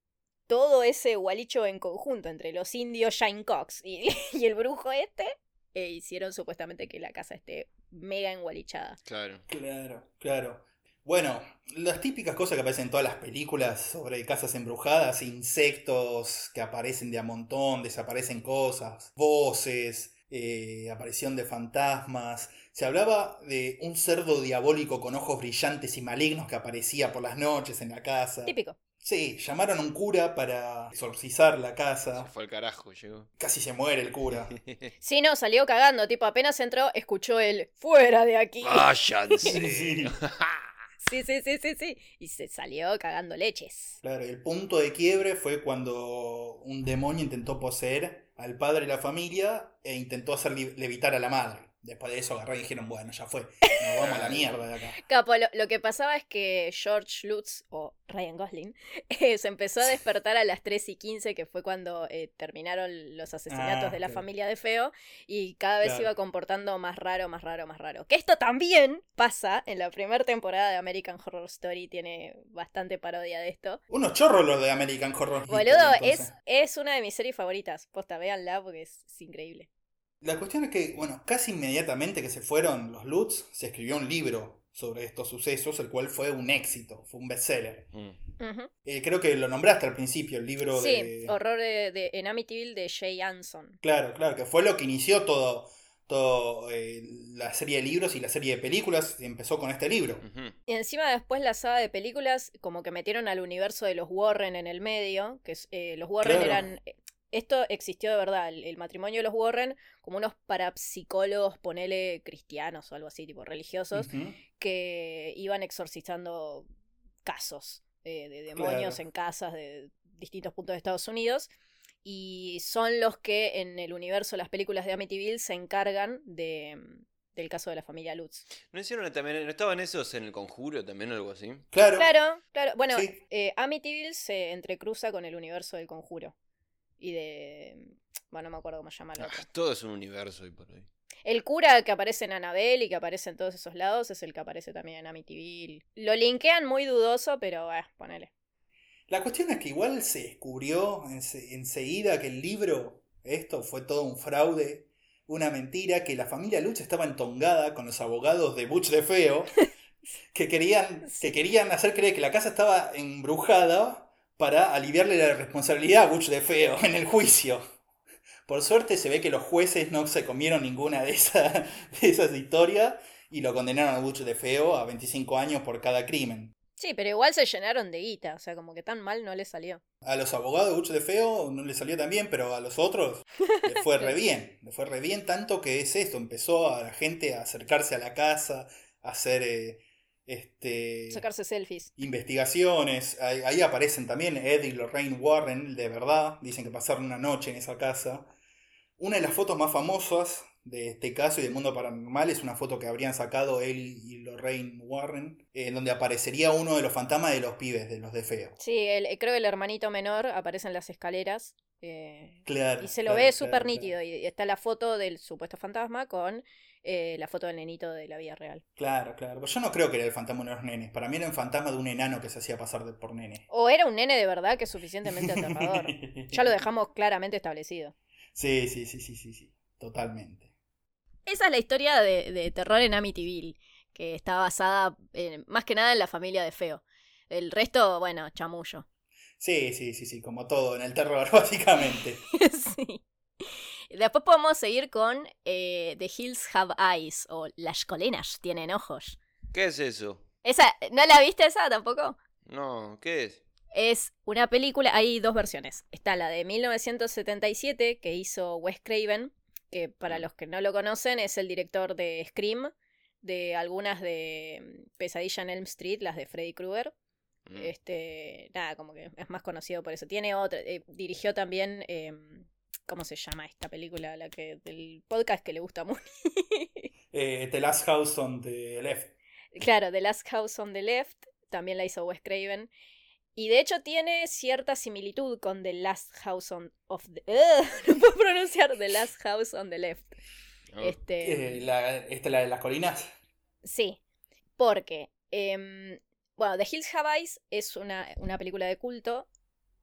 todo ese gualicho en conjunto entre los indios Shinecocks y, y el brujo este, eh, hicieron supuestamente que la casa esté mega engualichada. Claro. Claro, claro. Bueno, las típicas cosas que aparecen en todas las películas sobre casas embrujadas, insectos que aparecen de a montón, desaparecen cosas, voces, eh, aparición de fantasmas. Se hablaba de un cerdo diabólico con ojos brillantes y malignos que aparecía por las noches en la casa. Típico. Sí, llamaron a un cura para exorcizar la Se casa. fue al carajo, llegó. Casi se muere el cura. Sí, no, salió cagando, tipo, apenas entró, escuchó el fuera de aquí. ¡Váyanse! Sí. Sí, sí, sí, sí. Y se salió cagando leches. Claro, el punto de quiebre fue cuando un demonio intentó poseer al padre de la familia e intentó hacer levitar a la madre. Después de eso agarraron y dijeron, bueno, ya fue, nos vamos a la mierda de acá. Capo, lo, lo que pasaba es que George Lutz, o Ryan Gosling, eh, se empezó a despertar a las 3 y 15, que fue cuando eh, terminaron los asesinatos Ah, de la claro. familia de Feo, y cada vez se iba comportando más raro, más raro, más raro. Que esto también pasa en la primera temporada de American Horror Story, tiene bastante parodia de esto. Unos chorros los de American Horror Story, Boludo, es, es una de mis series favoritas. Posta, véanla porque es, es increíble. La cuestión es que, bueno, casi inmediatamente que se fueron los Lutz, se escribió un libro sobre estos sucesos, el cual fue un éxito, fue un bestseller. Mm. Eh, creo que lo nombraste al principio, el libro Sí, de... horror de, de- en Amityville de Jay Anson. Claro, claro, que fue lo que inició todo, todo eh, la serie de libros y la serie de películas, y empezó con este libro. Y encima después la saga de películas, como que metieron al universo de los Warren en el medio, que eh, los Warren Claro. eran... Esto existió de verdad, el, el matrimonio de los Warren, como unos parapsicólogos, ponele cristianos o algo así, tipo religiosos, que iban exorcizando casos eh, de demonios Claro. en casas de distintos puntos de Estados Unidos. Y son los que en el universo de las películas de Amityville se encargan de, del caso de la familia Lutz. ¿No hicieron también, no estaban esos en el conjuro también o algo así? Claro, Claro, claro. Bueno, Sí. eh, Amityville se entrecruza con el universo del conjuro. Y de. Bueno, no me acuerdo cómo se llama el otro. Ah, todo es un universo ahí por ahí. El cura que aparece en Annabelle y que aparece en todos esos lados es el que aparece también en Amityville. Lo linkean muy dudoso, pero eh, ponele. La cuestión es que igual se descubrió ense- enseguida que el libro, esto fue todo un fraude una mentira que la familia Lutz estaba entongada con los abogados de Butch de Feo, que querían, que querían hacer creer que la casa estaba embrujada para aliviarle la responsabilidad a Butch de Feo en el juicio. Por suerte se ve que los jueces no se comieron ninguna de, esa- de esas historias y lo condenaron a Butch de Feo a 25 años por cada crimen. Sí, pero igual se llenaron de guita, o sea, como que tan mal no le salió. A los abogados de Butch de Feo no le salió tan bien, pero a los otros le fue re bien. Le fue re bien tanto que es esto. Empezó a la gente a acercarse a la casa, a hacer eh, este, Sacarse selfies. investigaciones. Ahí, ahí aparecen también Ed y Lorraine Warren, de verdad. Dicen que pasaron una noche en esa casa. Una de las fotos más famosas de este caso y del mundo paranormal es una foto que habrían sacado él y Lorraine Warren, en donde aparecería uno de los fantasmas de los pibes, de los de Feo. Sí, el, creo que el hermanito menor aparece en las escaleras. eh, Claro. y se lo claro, ve claro, súper nítido. Y está la foto del supuesto fantasma con eh, la foto del nenito de la vida real. Claro, claro. Pues yo no creo que era el fantasma de los nenes. Para mí era un fantasma de un enano que se hacía pasar de- por nene. O era un nene de verdad que es suficientemente aterrador. Ya lo dejamos claramente establecido. Sí, sí, sí, sí, sí, sí. Totalmente. Esa es la historia de, de terror en Amityville, que está basada en- más que nada en la familia de Feo. El resto, bueno, chamullo. Sí, sí, sí, sí. Como todo en el terror, básicamente. sí. Después podemos seguir con eh, The Hills Have Eyes o Las colinas tienen ojos. ¿Qué es eso? Esa, ¿No la viste esa tampoco? No, ¿qué es? Es una película, hay dos versiones. Está la de 1977 que hizo Wes Craven, que para los que no lo conocen es el director de Scream, de algunas de mm, Pesadilla en Elm Street, las de Freddy Krueger. Mm. Este, nada, como que es más conocido por eso. Tiene otra, eh, dirigió también, em, ¿cómo se llama esta película? La que del podcast que le gusta mucho. Eh, the Last House on the Left. Claro, The Last House on the Left también la hizo Wes Craven. Y de hecho tiene cierta similitud con The Last House on of the ¡Ugh! no puedo pronunciar The Last House on the Left. Oh. Este, Eh, la, ¿Esta es la de las colinas? sí, porque em, bueno, The Hills Have Eyes es una, una película de culto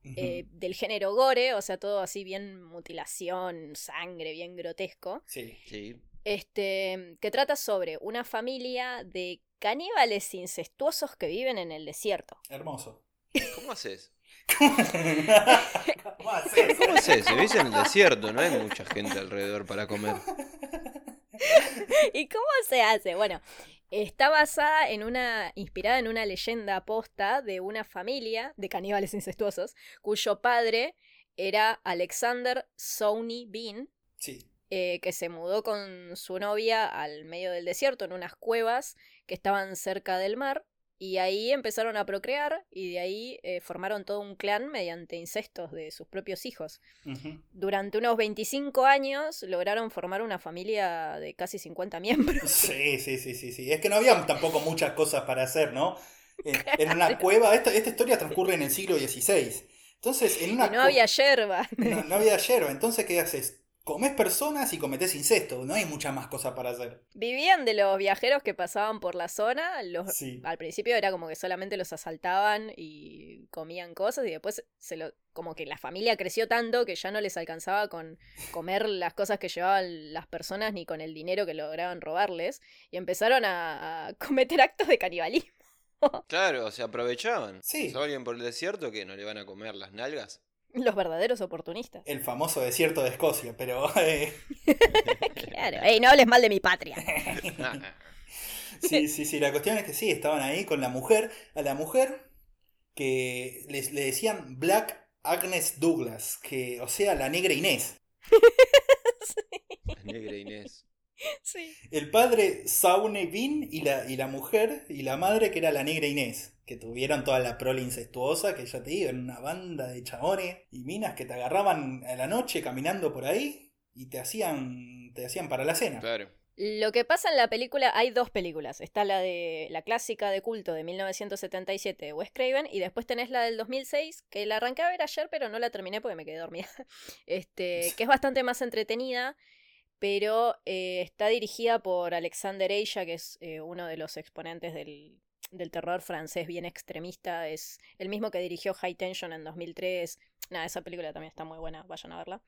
Eh, del género gore, o sea, todo así bien mutilación, sangre, bien grotesco. Sí. Sí. Este, que trata sobre una familia de caníbales incestuosos que viven en el desierto. Hermoso. ¿Cómo haces? ¿Cómo haces? ¿Cómo haces? Se vivís en el desierto, no hay mucha gente alrededor para comer. ¿Y cómo se hace? Bueno, está basada en una. inspirada en una leyenda posta de una familia de caníbales incestuosos, cuyo padre era Alexander Sony Bean, Sí. eh, que se mudó con su novia al medio del desierto, en unas cuevas que estaban cerca del mar. Y ahí empezaron a procrear y de ahí eh, formaron todo un clan mediante incestos de sus propios hijos. Durante unos 25 años lograron formar una familia de casi 50 miembros. Sí, sí, sí, sí, sí. Es que no había tampoco muchas cosas para hacer, ¿no? En, en una cueva, esta, esta historia transcurre en el siglo XVI. Entonces, en una Y no había yerba. no, no había hierba. Entonces, ¿qué haces? Comes personas y cometés incesto. No hay muchas más cosas para hacer. Vivían de los viajeros que pasaban por la zona. Los, Sí. Al principio era como que solamente los asaltaban y comían cosas y después se lo, como que la familia creció tanto que ya no les alcanzaba con comer las cosas que llevaban las personas ni con el dinero que lograban robarles y empezaron a, a cometer actos de canibalismo. Claro, se aprovechaban. Sí. Si alguien por el desierto que no le van a comer las nalgas. Los verdaderos oportunistas. El famoso desierto de Escocia, pero... eh, Claro. Ey, no hables mal de mi patria. Sí, sí, sí, la cuestión es que sí, estaban ahí con la mujer, a la mujer que les, le decían Black Agnes Douglas, que, o sea, la negra Inés. La negra Inés. Sí. El padre Saune Bean y la, y la mujer y la madre que era la negra Inés, que tuvieron toda la prole incestuosa, que ya te digo, en una banda de chabones y minas que te agarraban a la noche caminando por ahí y te hacían, te hacían para la cena. Claro. Lo que pasa en la película, hay dos películas. Está la de la clásica de culto de 1977 de Wes Craven y después tenés la del 2006 que la arranqué a ver ayer pero no la terminé porque me quedé dormida. Este, que es bastante más entretenida, pero eh, está dirigida por Alexander Aja, que es eh, uno de los exponentes del, del terror francés bien extremista. Es el mismo que dirigió High Tension en 2003. Nada, esa película también está muy buena, vayan a verla.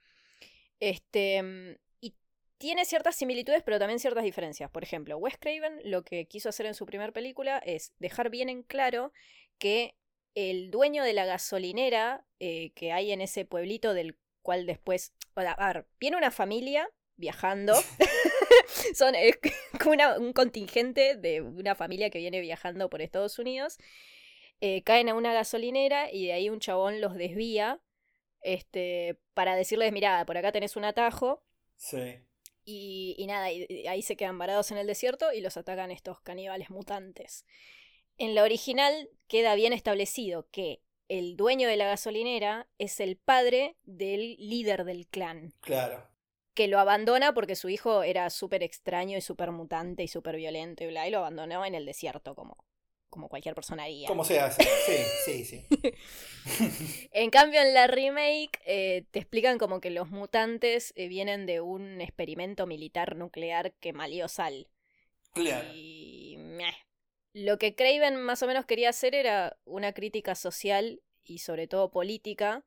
Este, mm, y tiene ciertas similitudes, pero también ciertas diferencias. Por ejemplo, Wes Craven lo que quiso hacer en su primera película es dejar bien en claro que el dueño de la gasolinera eh, que hay en ese pueblito del cual después... A ver, viene una familia viajando. Son es como un contingente de una familia que viene viajando por Estados Unidos. Eh, caen a una gasolinera y de ahí un chabón los desvía este, para decirles, mira, por acá tenés un atajo. Sí. Y, y nada, y ahí se quedan varados en el desierto y los atacan estos caníbales mutantes. En la original queda bien establecido que el dueño de la gasolinera es el padre del líder del clan. Claro. Que lo abandona porque su hijo era súper extraño y súper mutante y súper violento y bla, y lo abandonó en el desierto como, como cualquier persona haría. Como se hace, sí, sí, sí. en cambio, en la remake eh, te explican como que los mutantes eh, vienen de un experimento militar nuclear que malió sal. Claro. Y lo que Craven más o menos quería hacer era una crítica social y sobre todo política,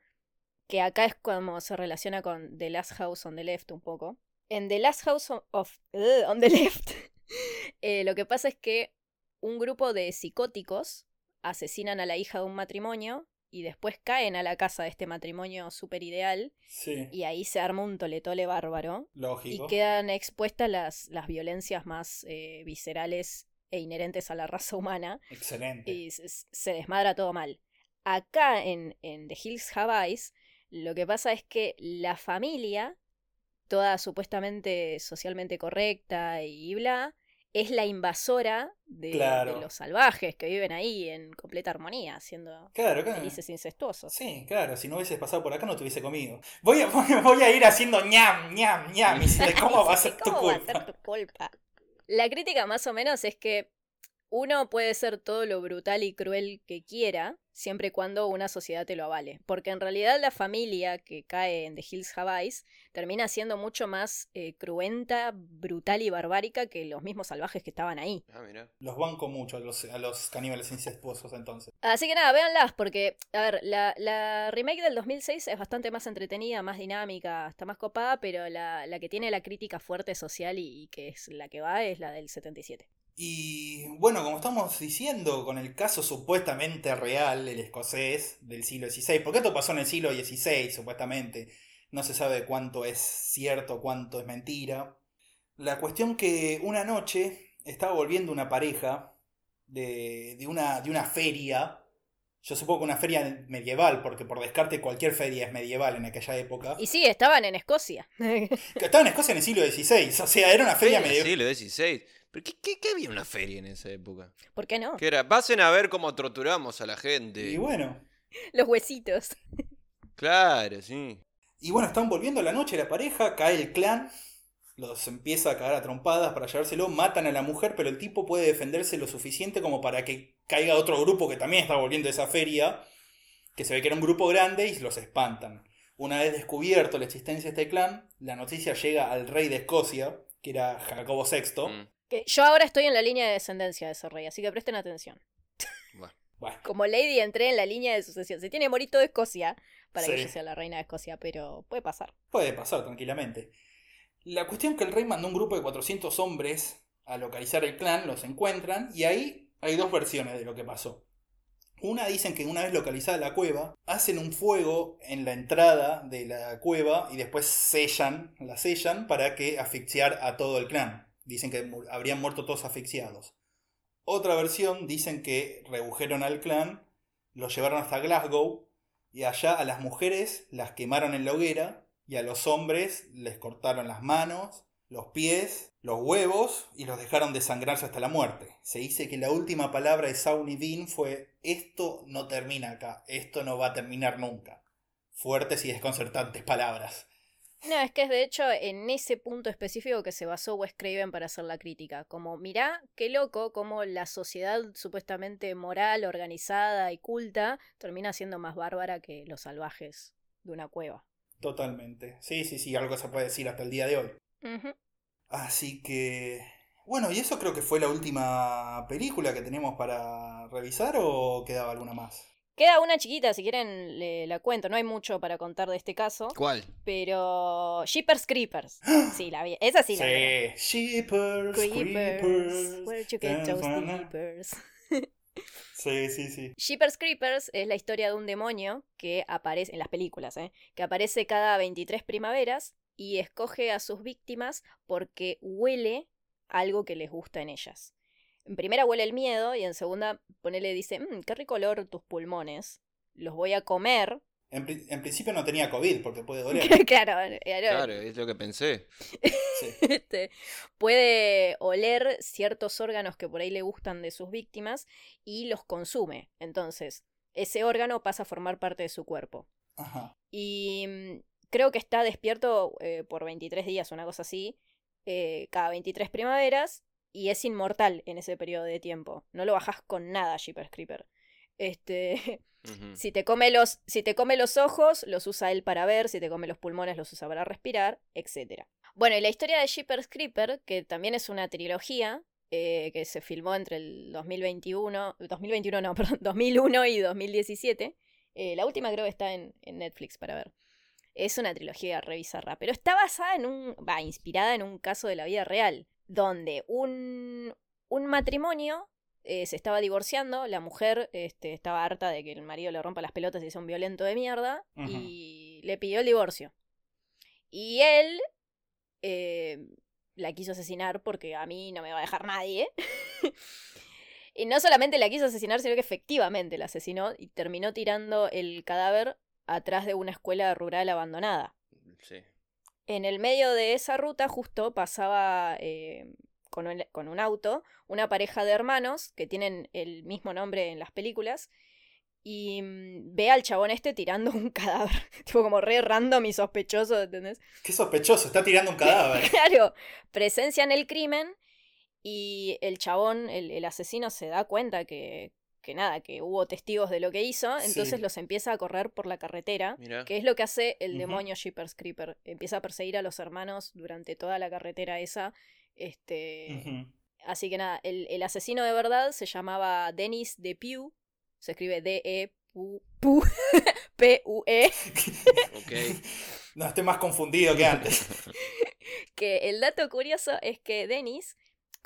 que acá es como se relaciona con The Last House on the Left un poco. En The Last House of, on the Left, eh, lo que pasa es que un grupo de psicóticos asesinan a la hija de un matrimonio y después caen a la casa de este matrimonio súper ideal. Y ahí se arma un toletole bárbaro. Lógico. Y quedan expuestas las, las violencias más eh, viscerales e inherentes a la raza humana. Excelente. Y se, desmadra todo mal. Acá en, en The Hills Have Eyes, lo que pasa es que la familia, toda supuestamente socialmente correcta y bla, es la invasora de, los salvajes que viven ahí en completa armonía, siendo claro, felices incestuosos. Sí, claro, si no hubieses pasado por acá no te hubiese comido. Voy a, voy a ir haciendo ñam, ñam, ñam, y ¿cómo va a ser tu culpa? Va a ser tu culpa? La crítica más o menos es que uno puede ser todo lo brutal y cruel que quiera, siempre y cuando una sociedad te lo avale. Porque en realidad la familia que cae en The Hills Have termina siendo mucho más eh, cruenta, brutal y barbárica que los mismos salvajes que estaban ahí. Ah, mira. Los banco mucho a los, a los caníbales incestuosos entonces. Así que nada, véanlas, porque, a ver, la, remake del 2006 es bastante más entretenida, más dinámica, está más copada, pero la, que tiene la crítica fuerte social y, y que es la que va es la del 77. Y bueno, como estamos diciendo, con el caso supuestamente real, el escocés del siglo XVI, porque esto pasó en el siglo XVI, supuestamente, no se sabe cuánto es cierto, cuánto es mentira. La cuestión que una noche estaba volviendo una pareja de, de, una, de una feria, yo supongo que una feria medieval, porque por descarte cualquier feria es medieval en aquella época. Y sí, estaban en Escocia. estaban en Escocia en el siglo XVI, o sea, era una feria medieval. Siglo XVI. ¿Pero qué, qué, había una feria en esa época? ¿Por qué no? Que era, pasen a ver cómo torturamos a la gente. Y bueno. Los huesitos. Claro, sí. Y bueno, están volviendo la noche la pareja, cae el clan, los empieza a cagar a trompadas para llevárselo, matan a la mujer, pero el tipo puede defenderse lo suficiente como para que caiga otro grupo que también está volviendo a esa feria, que se ve que era un grupo grande y los espantan. Una vez descubierto la existencia de este clan, la noticia llega al rey de Escocia, que era Jacobo VI, yo ahora estoy en la línea de descendencia de ese rey, así que presten atención. Como Lady entré en la línea de sucesión. Se tiene que morir todo Escocia para que ella sea la reina de Escocia, pero puede pasar. Puede pasar, tranquilamente. La cuestión es que el rey mandó un grupo de 400 hombres a localizar el clan, los encuentran, y ahí hay dos versiones de lo que pasó. Una dicen que una vez localizada la cueva, hacen un fuego en la entrada de la cueva y después sellan, la sellan para que asfixiar a todo el clan. Dicen que habrían muerto todos asfixiados. Otra versión dicen que redujeron al clan, los llevaron hasta Glasgow y allá a las mujeres las quemaron en la hoguera y a los hombres les cortaron las manos, los pies, los huevos y los dejaron desangrarse hasta la muerte. Se dice que la última palabra de Sauni Dean fue esto no termina acá, esto no va a terminar nunca. Fuertes y desconcertantes palabras. No, es que es de hecho en ese punto específico que se basó Wes Craven para hacer la crítica. Como, mirá, qué loco como la sociedad supuestamente moral, organizada y culta termina siendo más bárbara que los salvajes de una cueva. Totalmente. Sí, sí, sí, algo se puede decir hasta el día de hoy. Así que... Bueno, ¿y eso creo que fue la última película que tenemos para revisar o quedaba alguna más? Queda una chiquita, si quieren le, la cuento. No hay mucho para contar de este caso. ¿Cuál? Pero. Jeepers Creepers. Sí, la vi. Esa sí, la vi. Sí, Sheepers, Creepers. Creepers. Where'd you get those creepers? Sí, sí, sí. Jeepers Creepers es la historia de un demonio que aparece en las películas, ¿eh? que aparece cada 23 primaveras y escoge a sus víctimas porque huele algo que les gusta en ellas. En primera huele el miedo y en segunda ponele dice, "Mm, qué rico olor tus pulmones, los voy a comer. En, pri- en principio no tenía COVID porque puede doler. claro, era- Claro, es lo que pensé. Sí. este, puede oler ciertos órganos que por ahí le gustan de sus víctimas y los consume. Entonces, ese órgano pasa a formar parte de su cuerpo. Ajá. Y mm, creo que está despierto eh, por 23 días, una cosa así, eh, cada 23 primaveras, y es inmortal en ese periodo de tiempo. No lo bajas con nada, Jeepers Creeper. Este, si te come los, si te come los ojos, los usa él para ver, si te come los pulmones, los usa para respirar, etc. Bueno, y la historia de Jeepers Creeper, que también es una trilogía, eh, que se filmó entre el 2021, 2021 no, perdón, 2001 y 2017. eh, la última creo que está en, en Netflix para ver. Es una trilogía re bizarra, pero está basada en un, va, inspirada en un caso de la vida real, donde un, un matrimonio eh, se estaba divorciando, la mujer este, estaba harta de que el marido le rompa las pelotas y sea un violento de mierda, y le pidió el divorcio. Y él eh, la quiso asesinar porque a mí no me va a dejar nadie. y no solamente la quiso asesinar, sino que efectivamente la asesinó y terminó tirando el cadáver atrás de una escuela rural abandonada. Sí. En el medio de esa ruta justo pasaba eh, con, un, con un auto una pareja de hermanos que tienen el mismo nombre en las películas y mm, ve al chabón este tirando un cadáver, tipo como re random y sospechoso, ¿entendés? Qué sospechoso, está tirando un cadáver. Claro, presencian el crimen y el chabón, el, el asesino, se da cuenta que, que nada, que hubo testigos de lo que hizo, entonces Sí. los empieza a correr por la carretera, que es lo que hace el demonio Jeepers Creeper. Empieza a perseguir a los hermanos durante toda la carretera esa. Este. Así que nada, el, el asesino de verdad se llamaba Dennis Depew, se escribe D-E-P-U-E, Ok. No, estoy más confundido que antes. que el dato curioso es que Dennis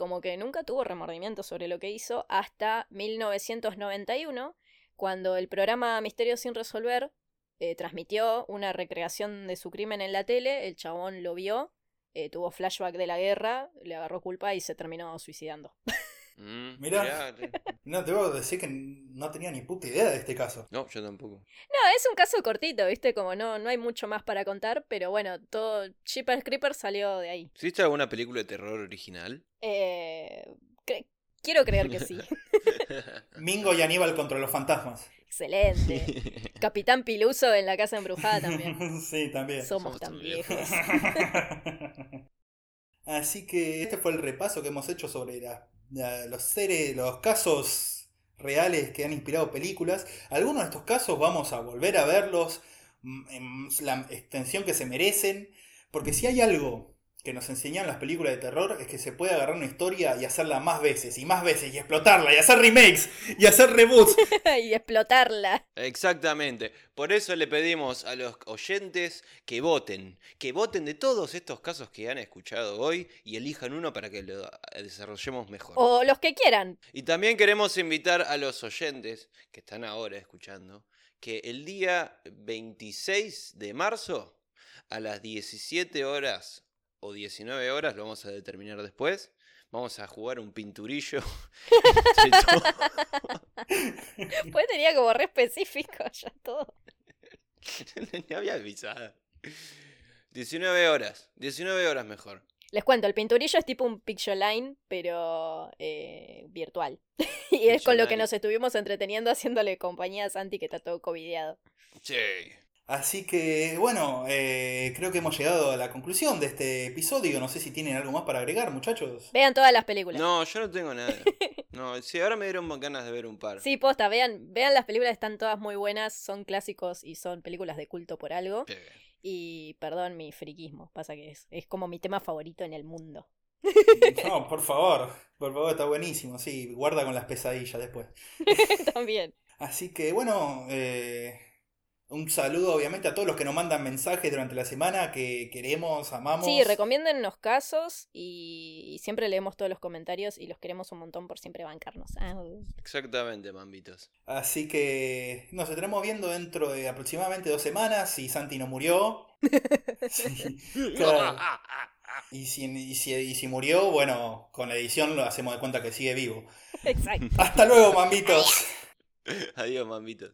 como que nunca tuvo remordimiento sobre lo que hizo hasta 1991, cuando el programa Misterios sin resolver eh, transmitió una recreación de su crimen en la tele, el chabón lo vio, eh, tuvo flashback de la guerra, le agarró culpa y se terminó suicidando. Mm, Mirá. No, te voy a decir que no tenía ni puta idea de este caso. No, yo tampoco. No, es un caso cortito, ¿viste? Como no, no hay mucho más para contar, pero bueno, todo Jeepers Creeper salió de ahí. ¿Viste alguna película de terror original? Eh, cre- quiero creer que sí. Mingo y Aníbal contra los fantasmas. Excelente. Capitán Piluso en la casa embrujada también. sí, también. Somos Somos tan viejos. Así que este fue el repaso que hemos hecho sobre la- la- los seres, los casos reales que han inspirado películas. Algunos de estos casos vamos a volver a verlos mm, en la extensión que se merecen, porque si hay algo que nos enseñan las películas de terror es que se puede agarrar una historia y hacerla más veces y más veces y explotarla y hacer remakes y hacer reboots. y explotarla. Exactamente. Por eso le pedimos a los oyentes que voten. Que voten de todos estos casos que han escuchado hoy y elijan uno para que lo desarrollemos mejor. O los que quieran. Y también queremos invitar a los oyentes que están ahora escuchando que el día 26 de marzo a las 17 horas o 19 horas, lo vamos a determinar después, vamos a jugar un pinturillo. Pues tenía como re específico ya todo. Ni había avisado. 19 horas, 19 horas mejor. Les cuento, el pinturillo es tipo un pictoline, pero eh, virtual. y es con lo que nos estuvimos entreteniendo haciéndole compañía a Santi que está todo covideado. Sí. Así que bueno, eh, creo que hemos llegado a la conclusión de este episodio. No sé si tienen algo más para agregar, muchachos. Vean todas las películas. No, yo no tengo nada. No, sí, ahora me dieron ganas de ver un par. Sí, posta, vean, vean las películas, están todas muy buenas, son clásicos y son películas de culto por algo. Y perdón mi friquismo, pasa que es, es como mi tema favorito en el mundo. No, por favor, por favor, está buenísimo. Sí, guarda con las pesadillas después. También. Así que bueno, eh, un saludo obviamente a todos los que nos mandan mensajes durante la semana que queremos, amamos. Sí, recomiéndennos casos y, y siempre leemos todos los comentarios y los queremos un montón por siempre bancarnos. Ah, Exactamente, mambitos. Así que nos estaremos viendo dentro de aproximadamente dos semanas si Santi no murió. Sí, claro. Y si, y si- y si murió, bueno, con la edición lo hacemos de cuenta que sigue vivo. Exacto. Hasta luego, mambitos. Adiós, mambitos.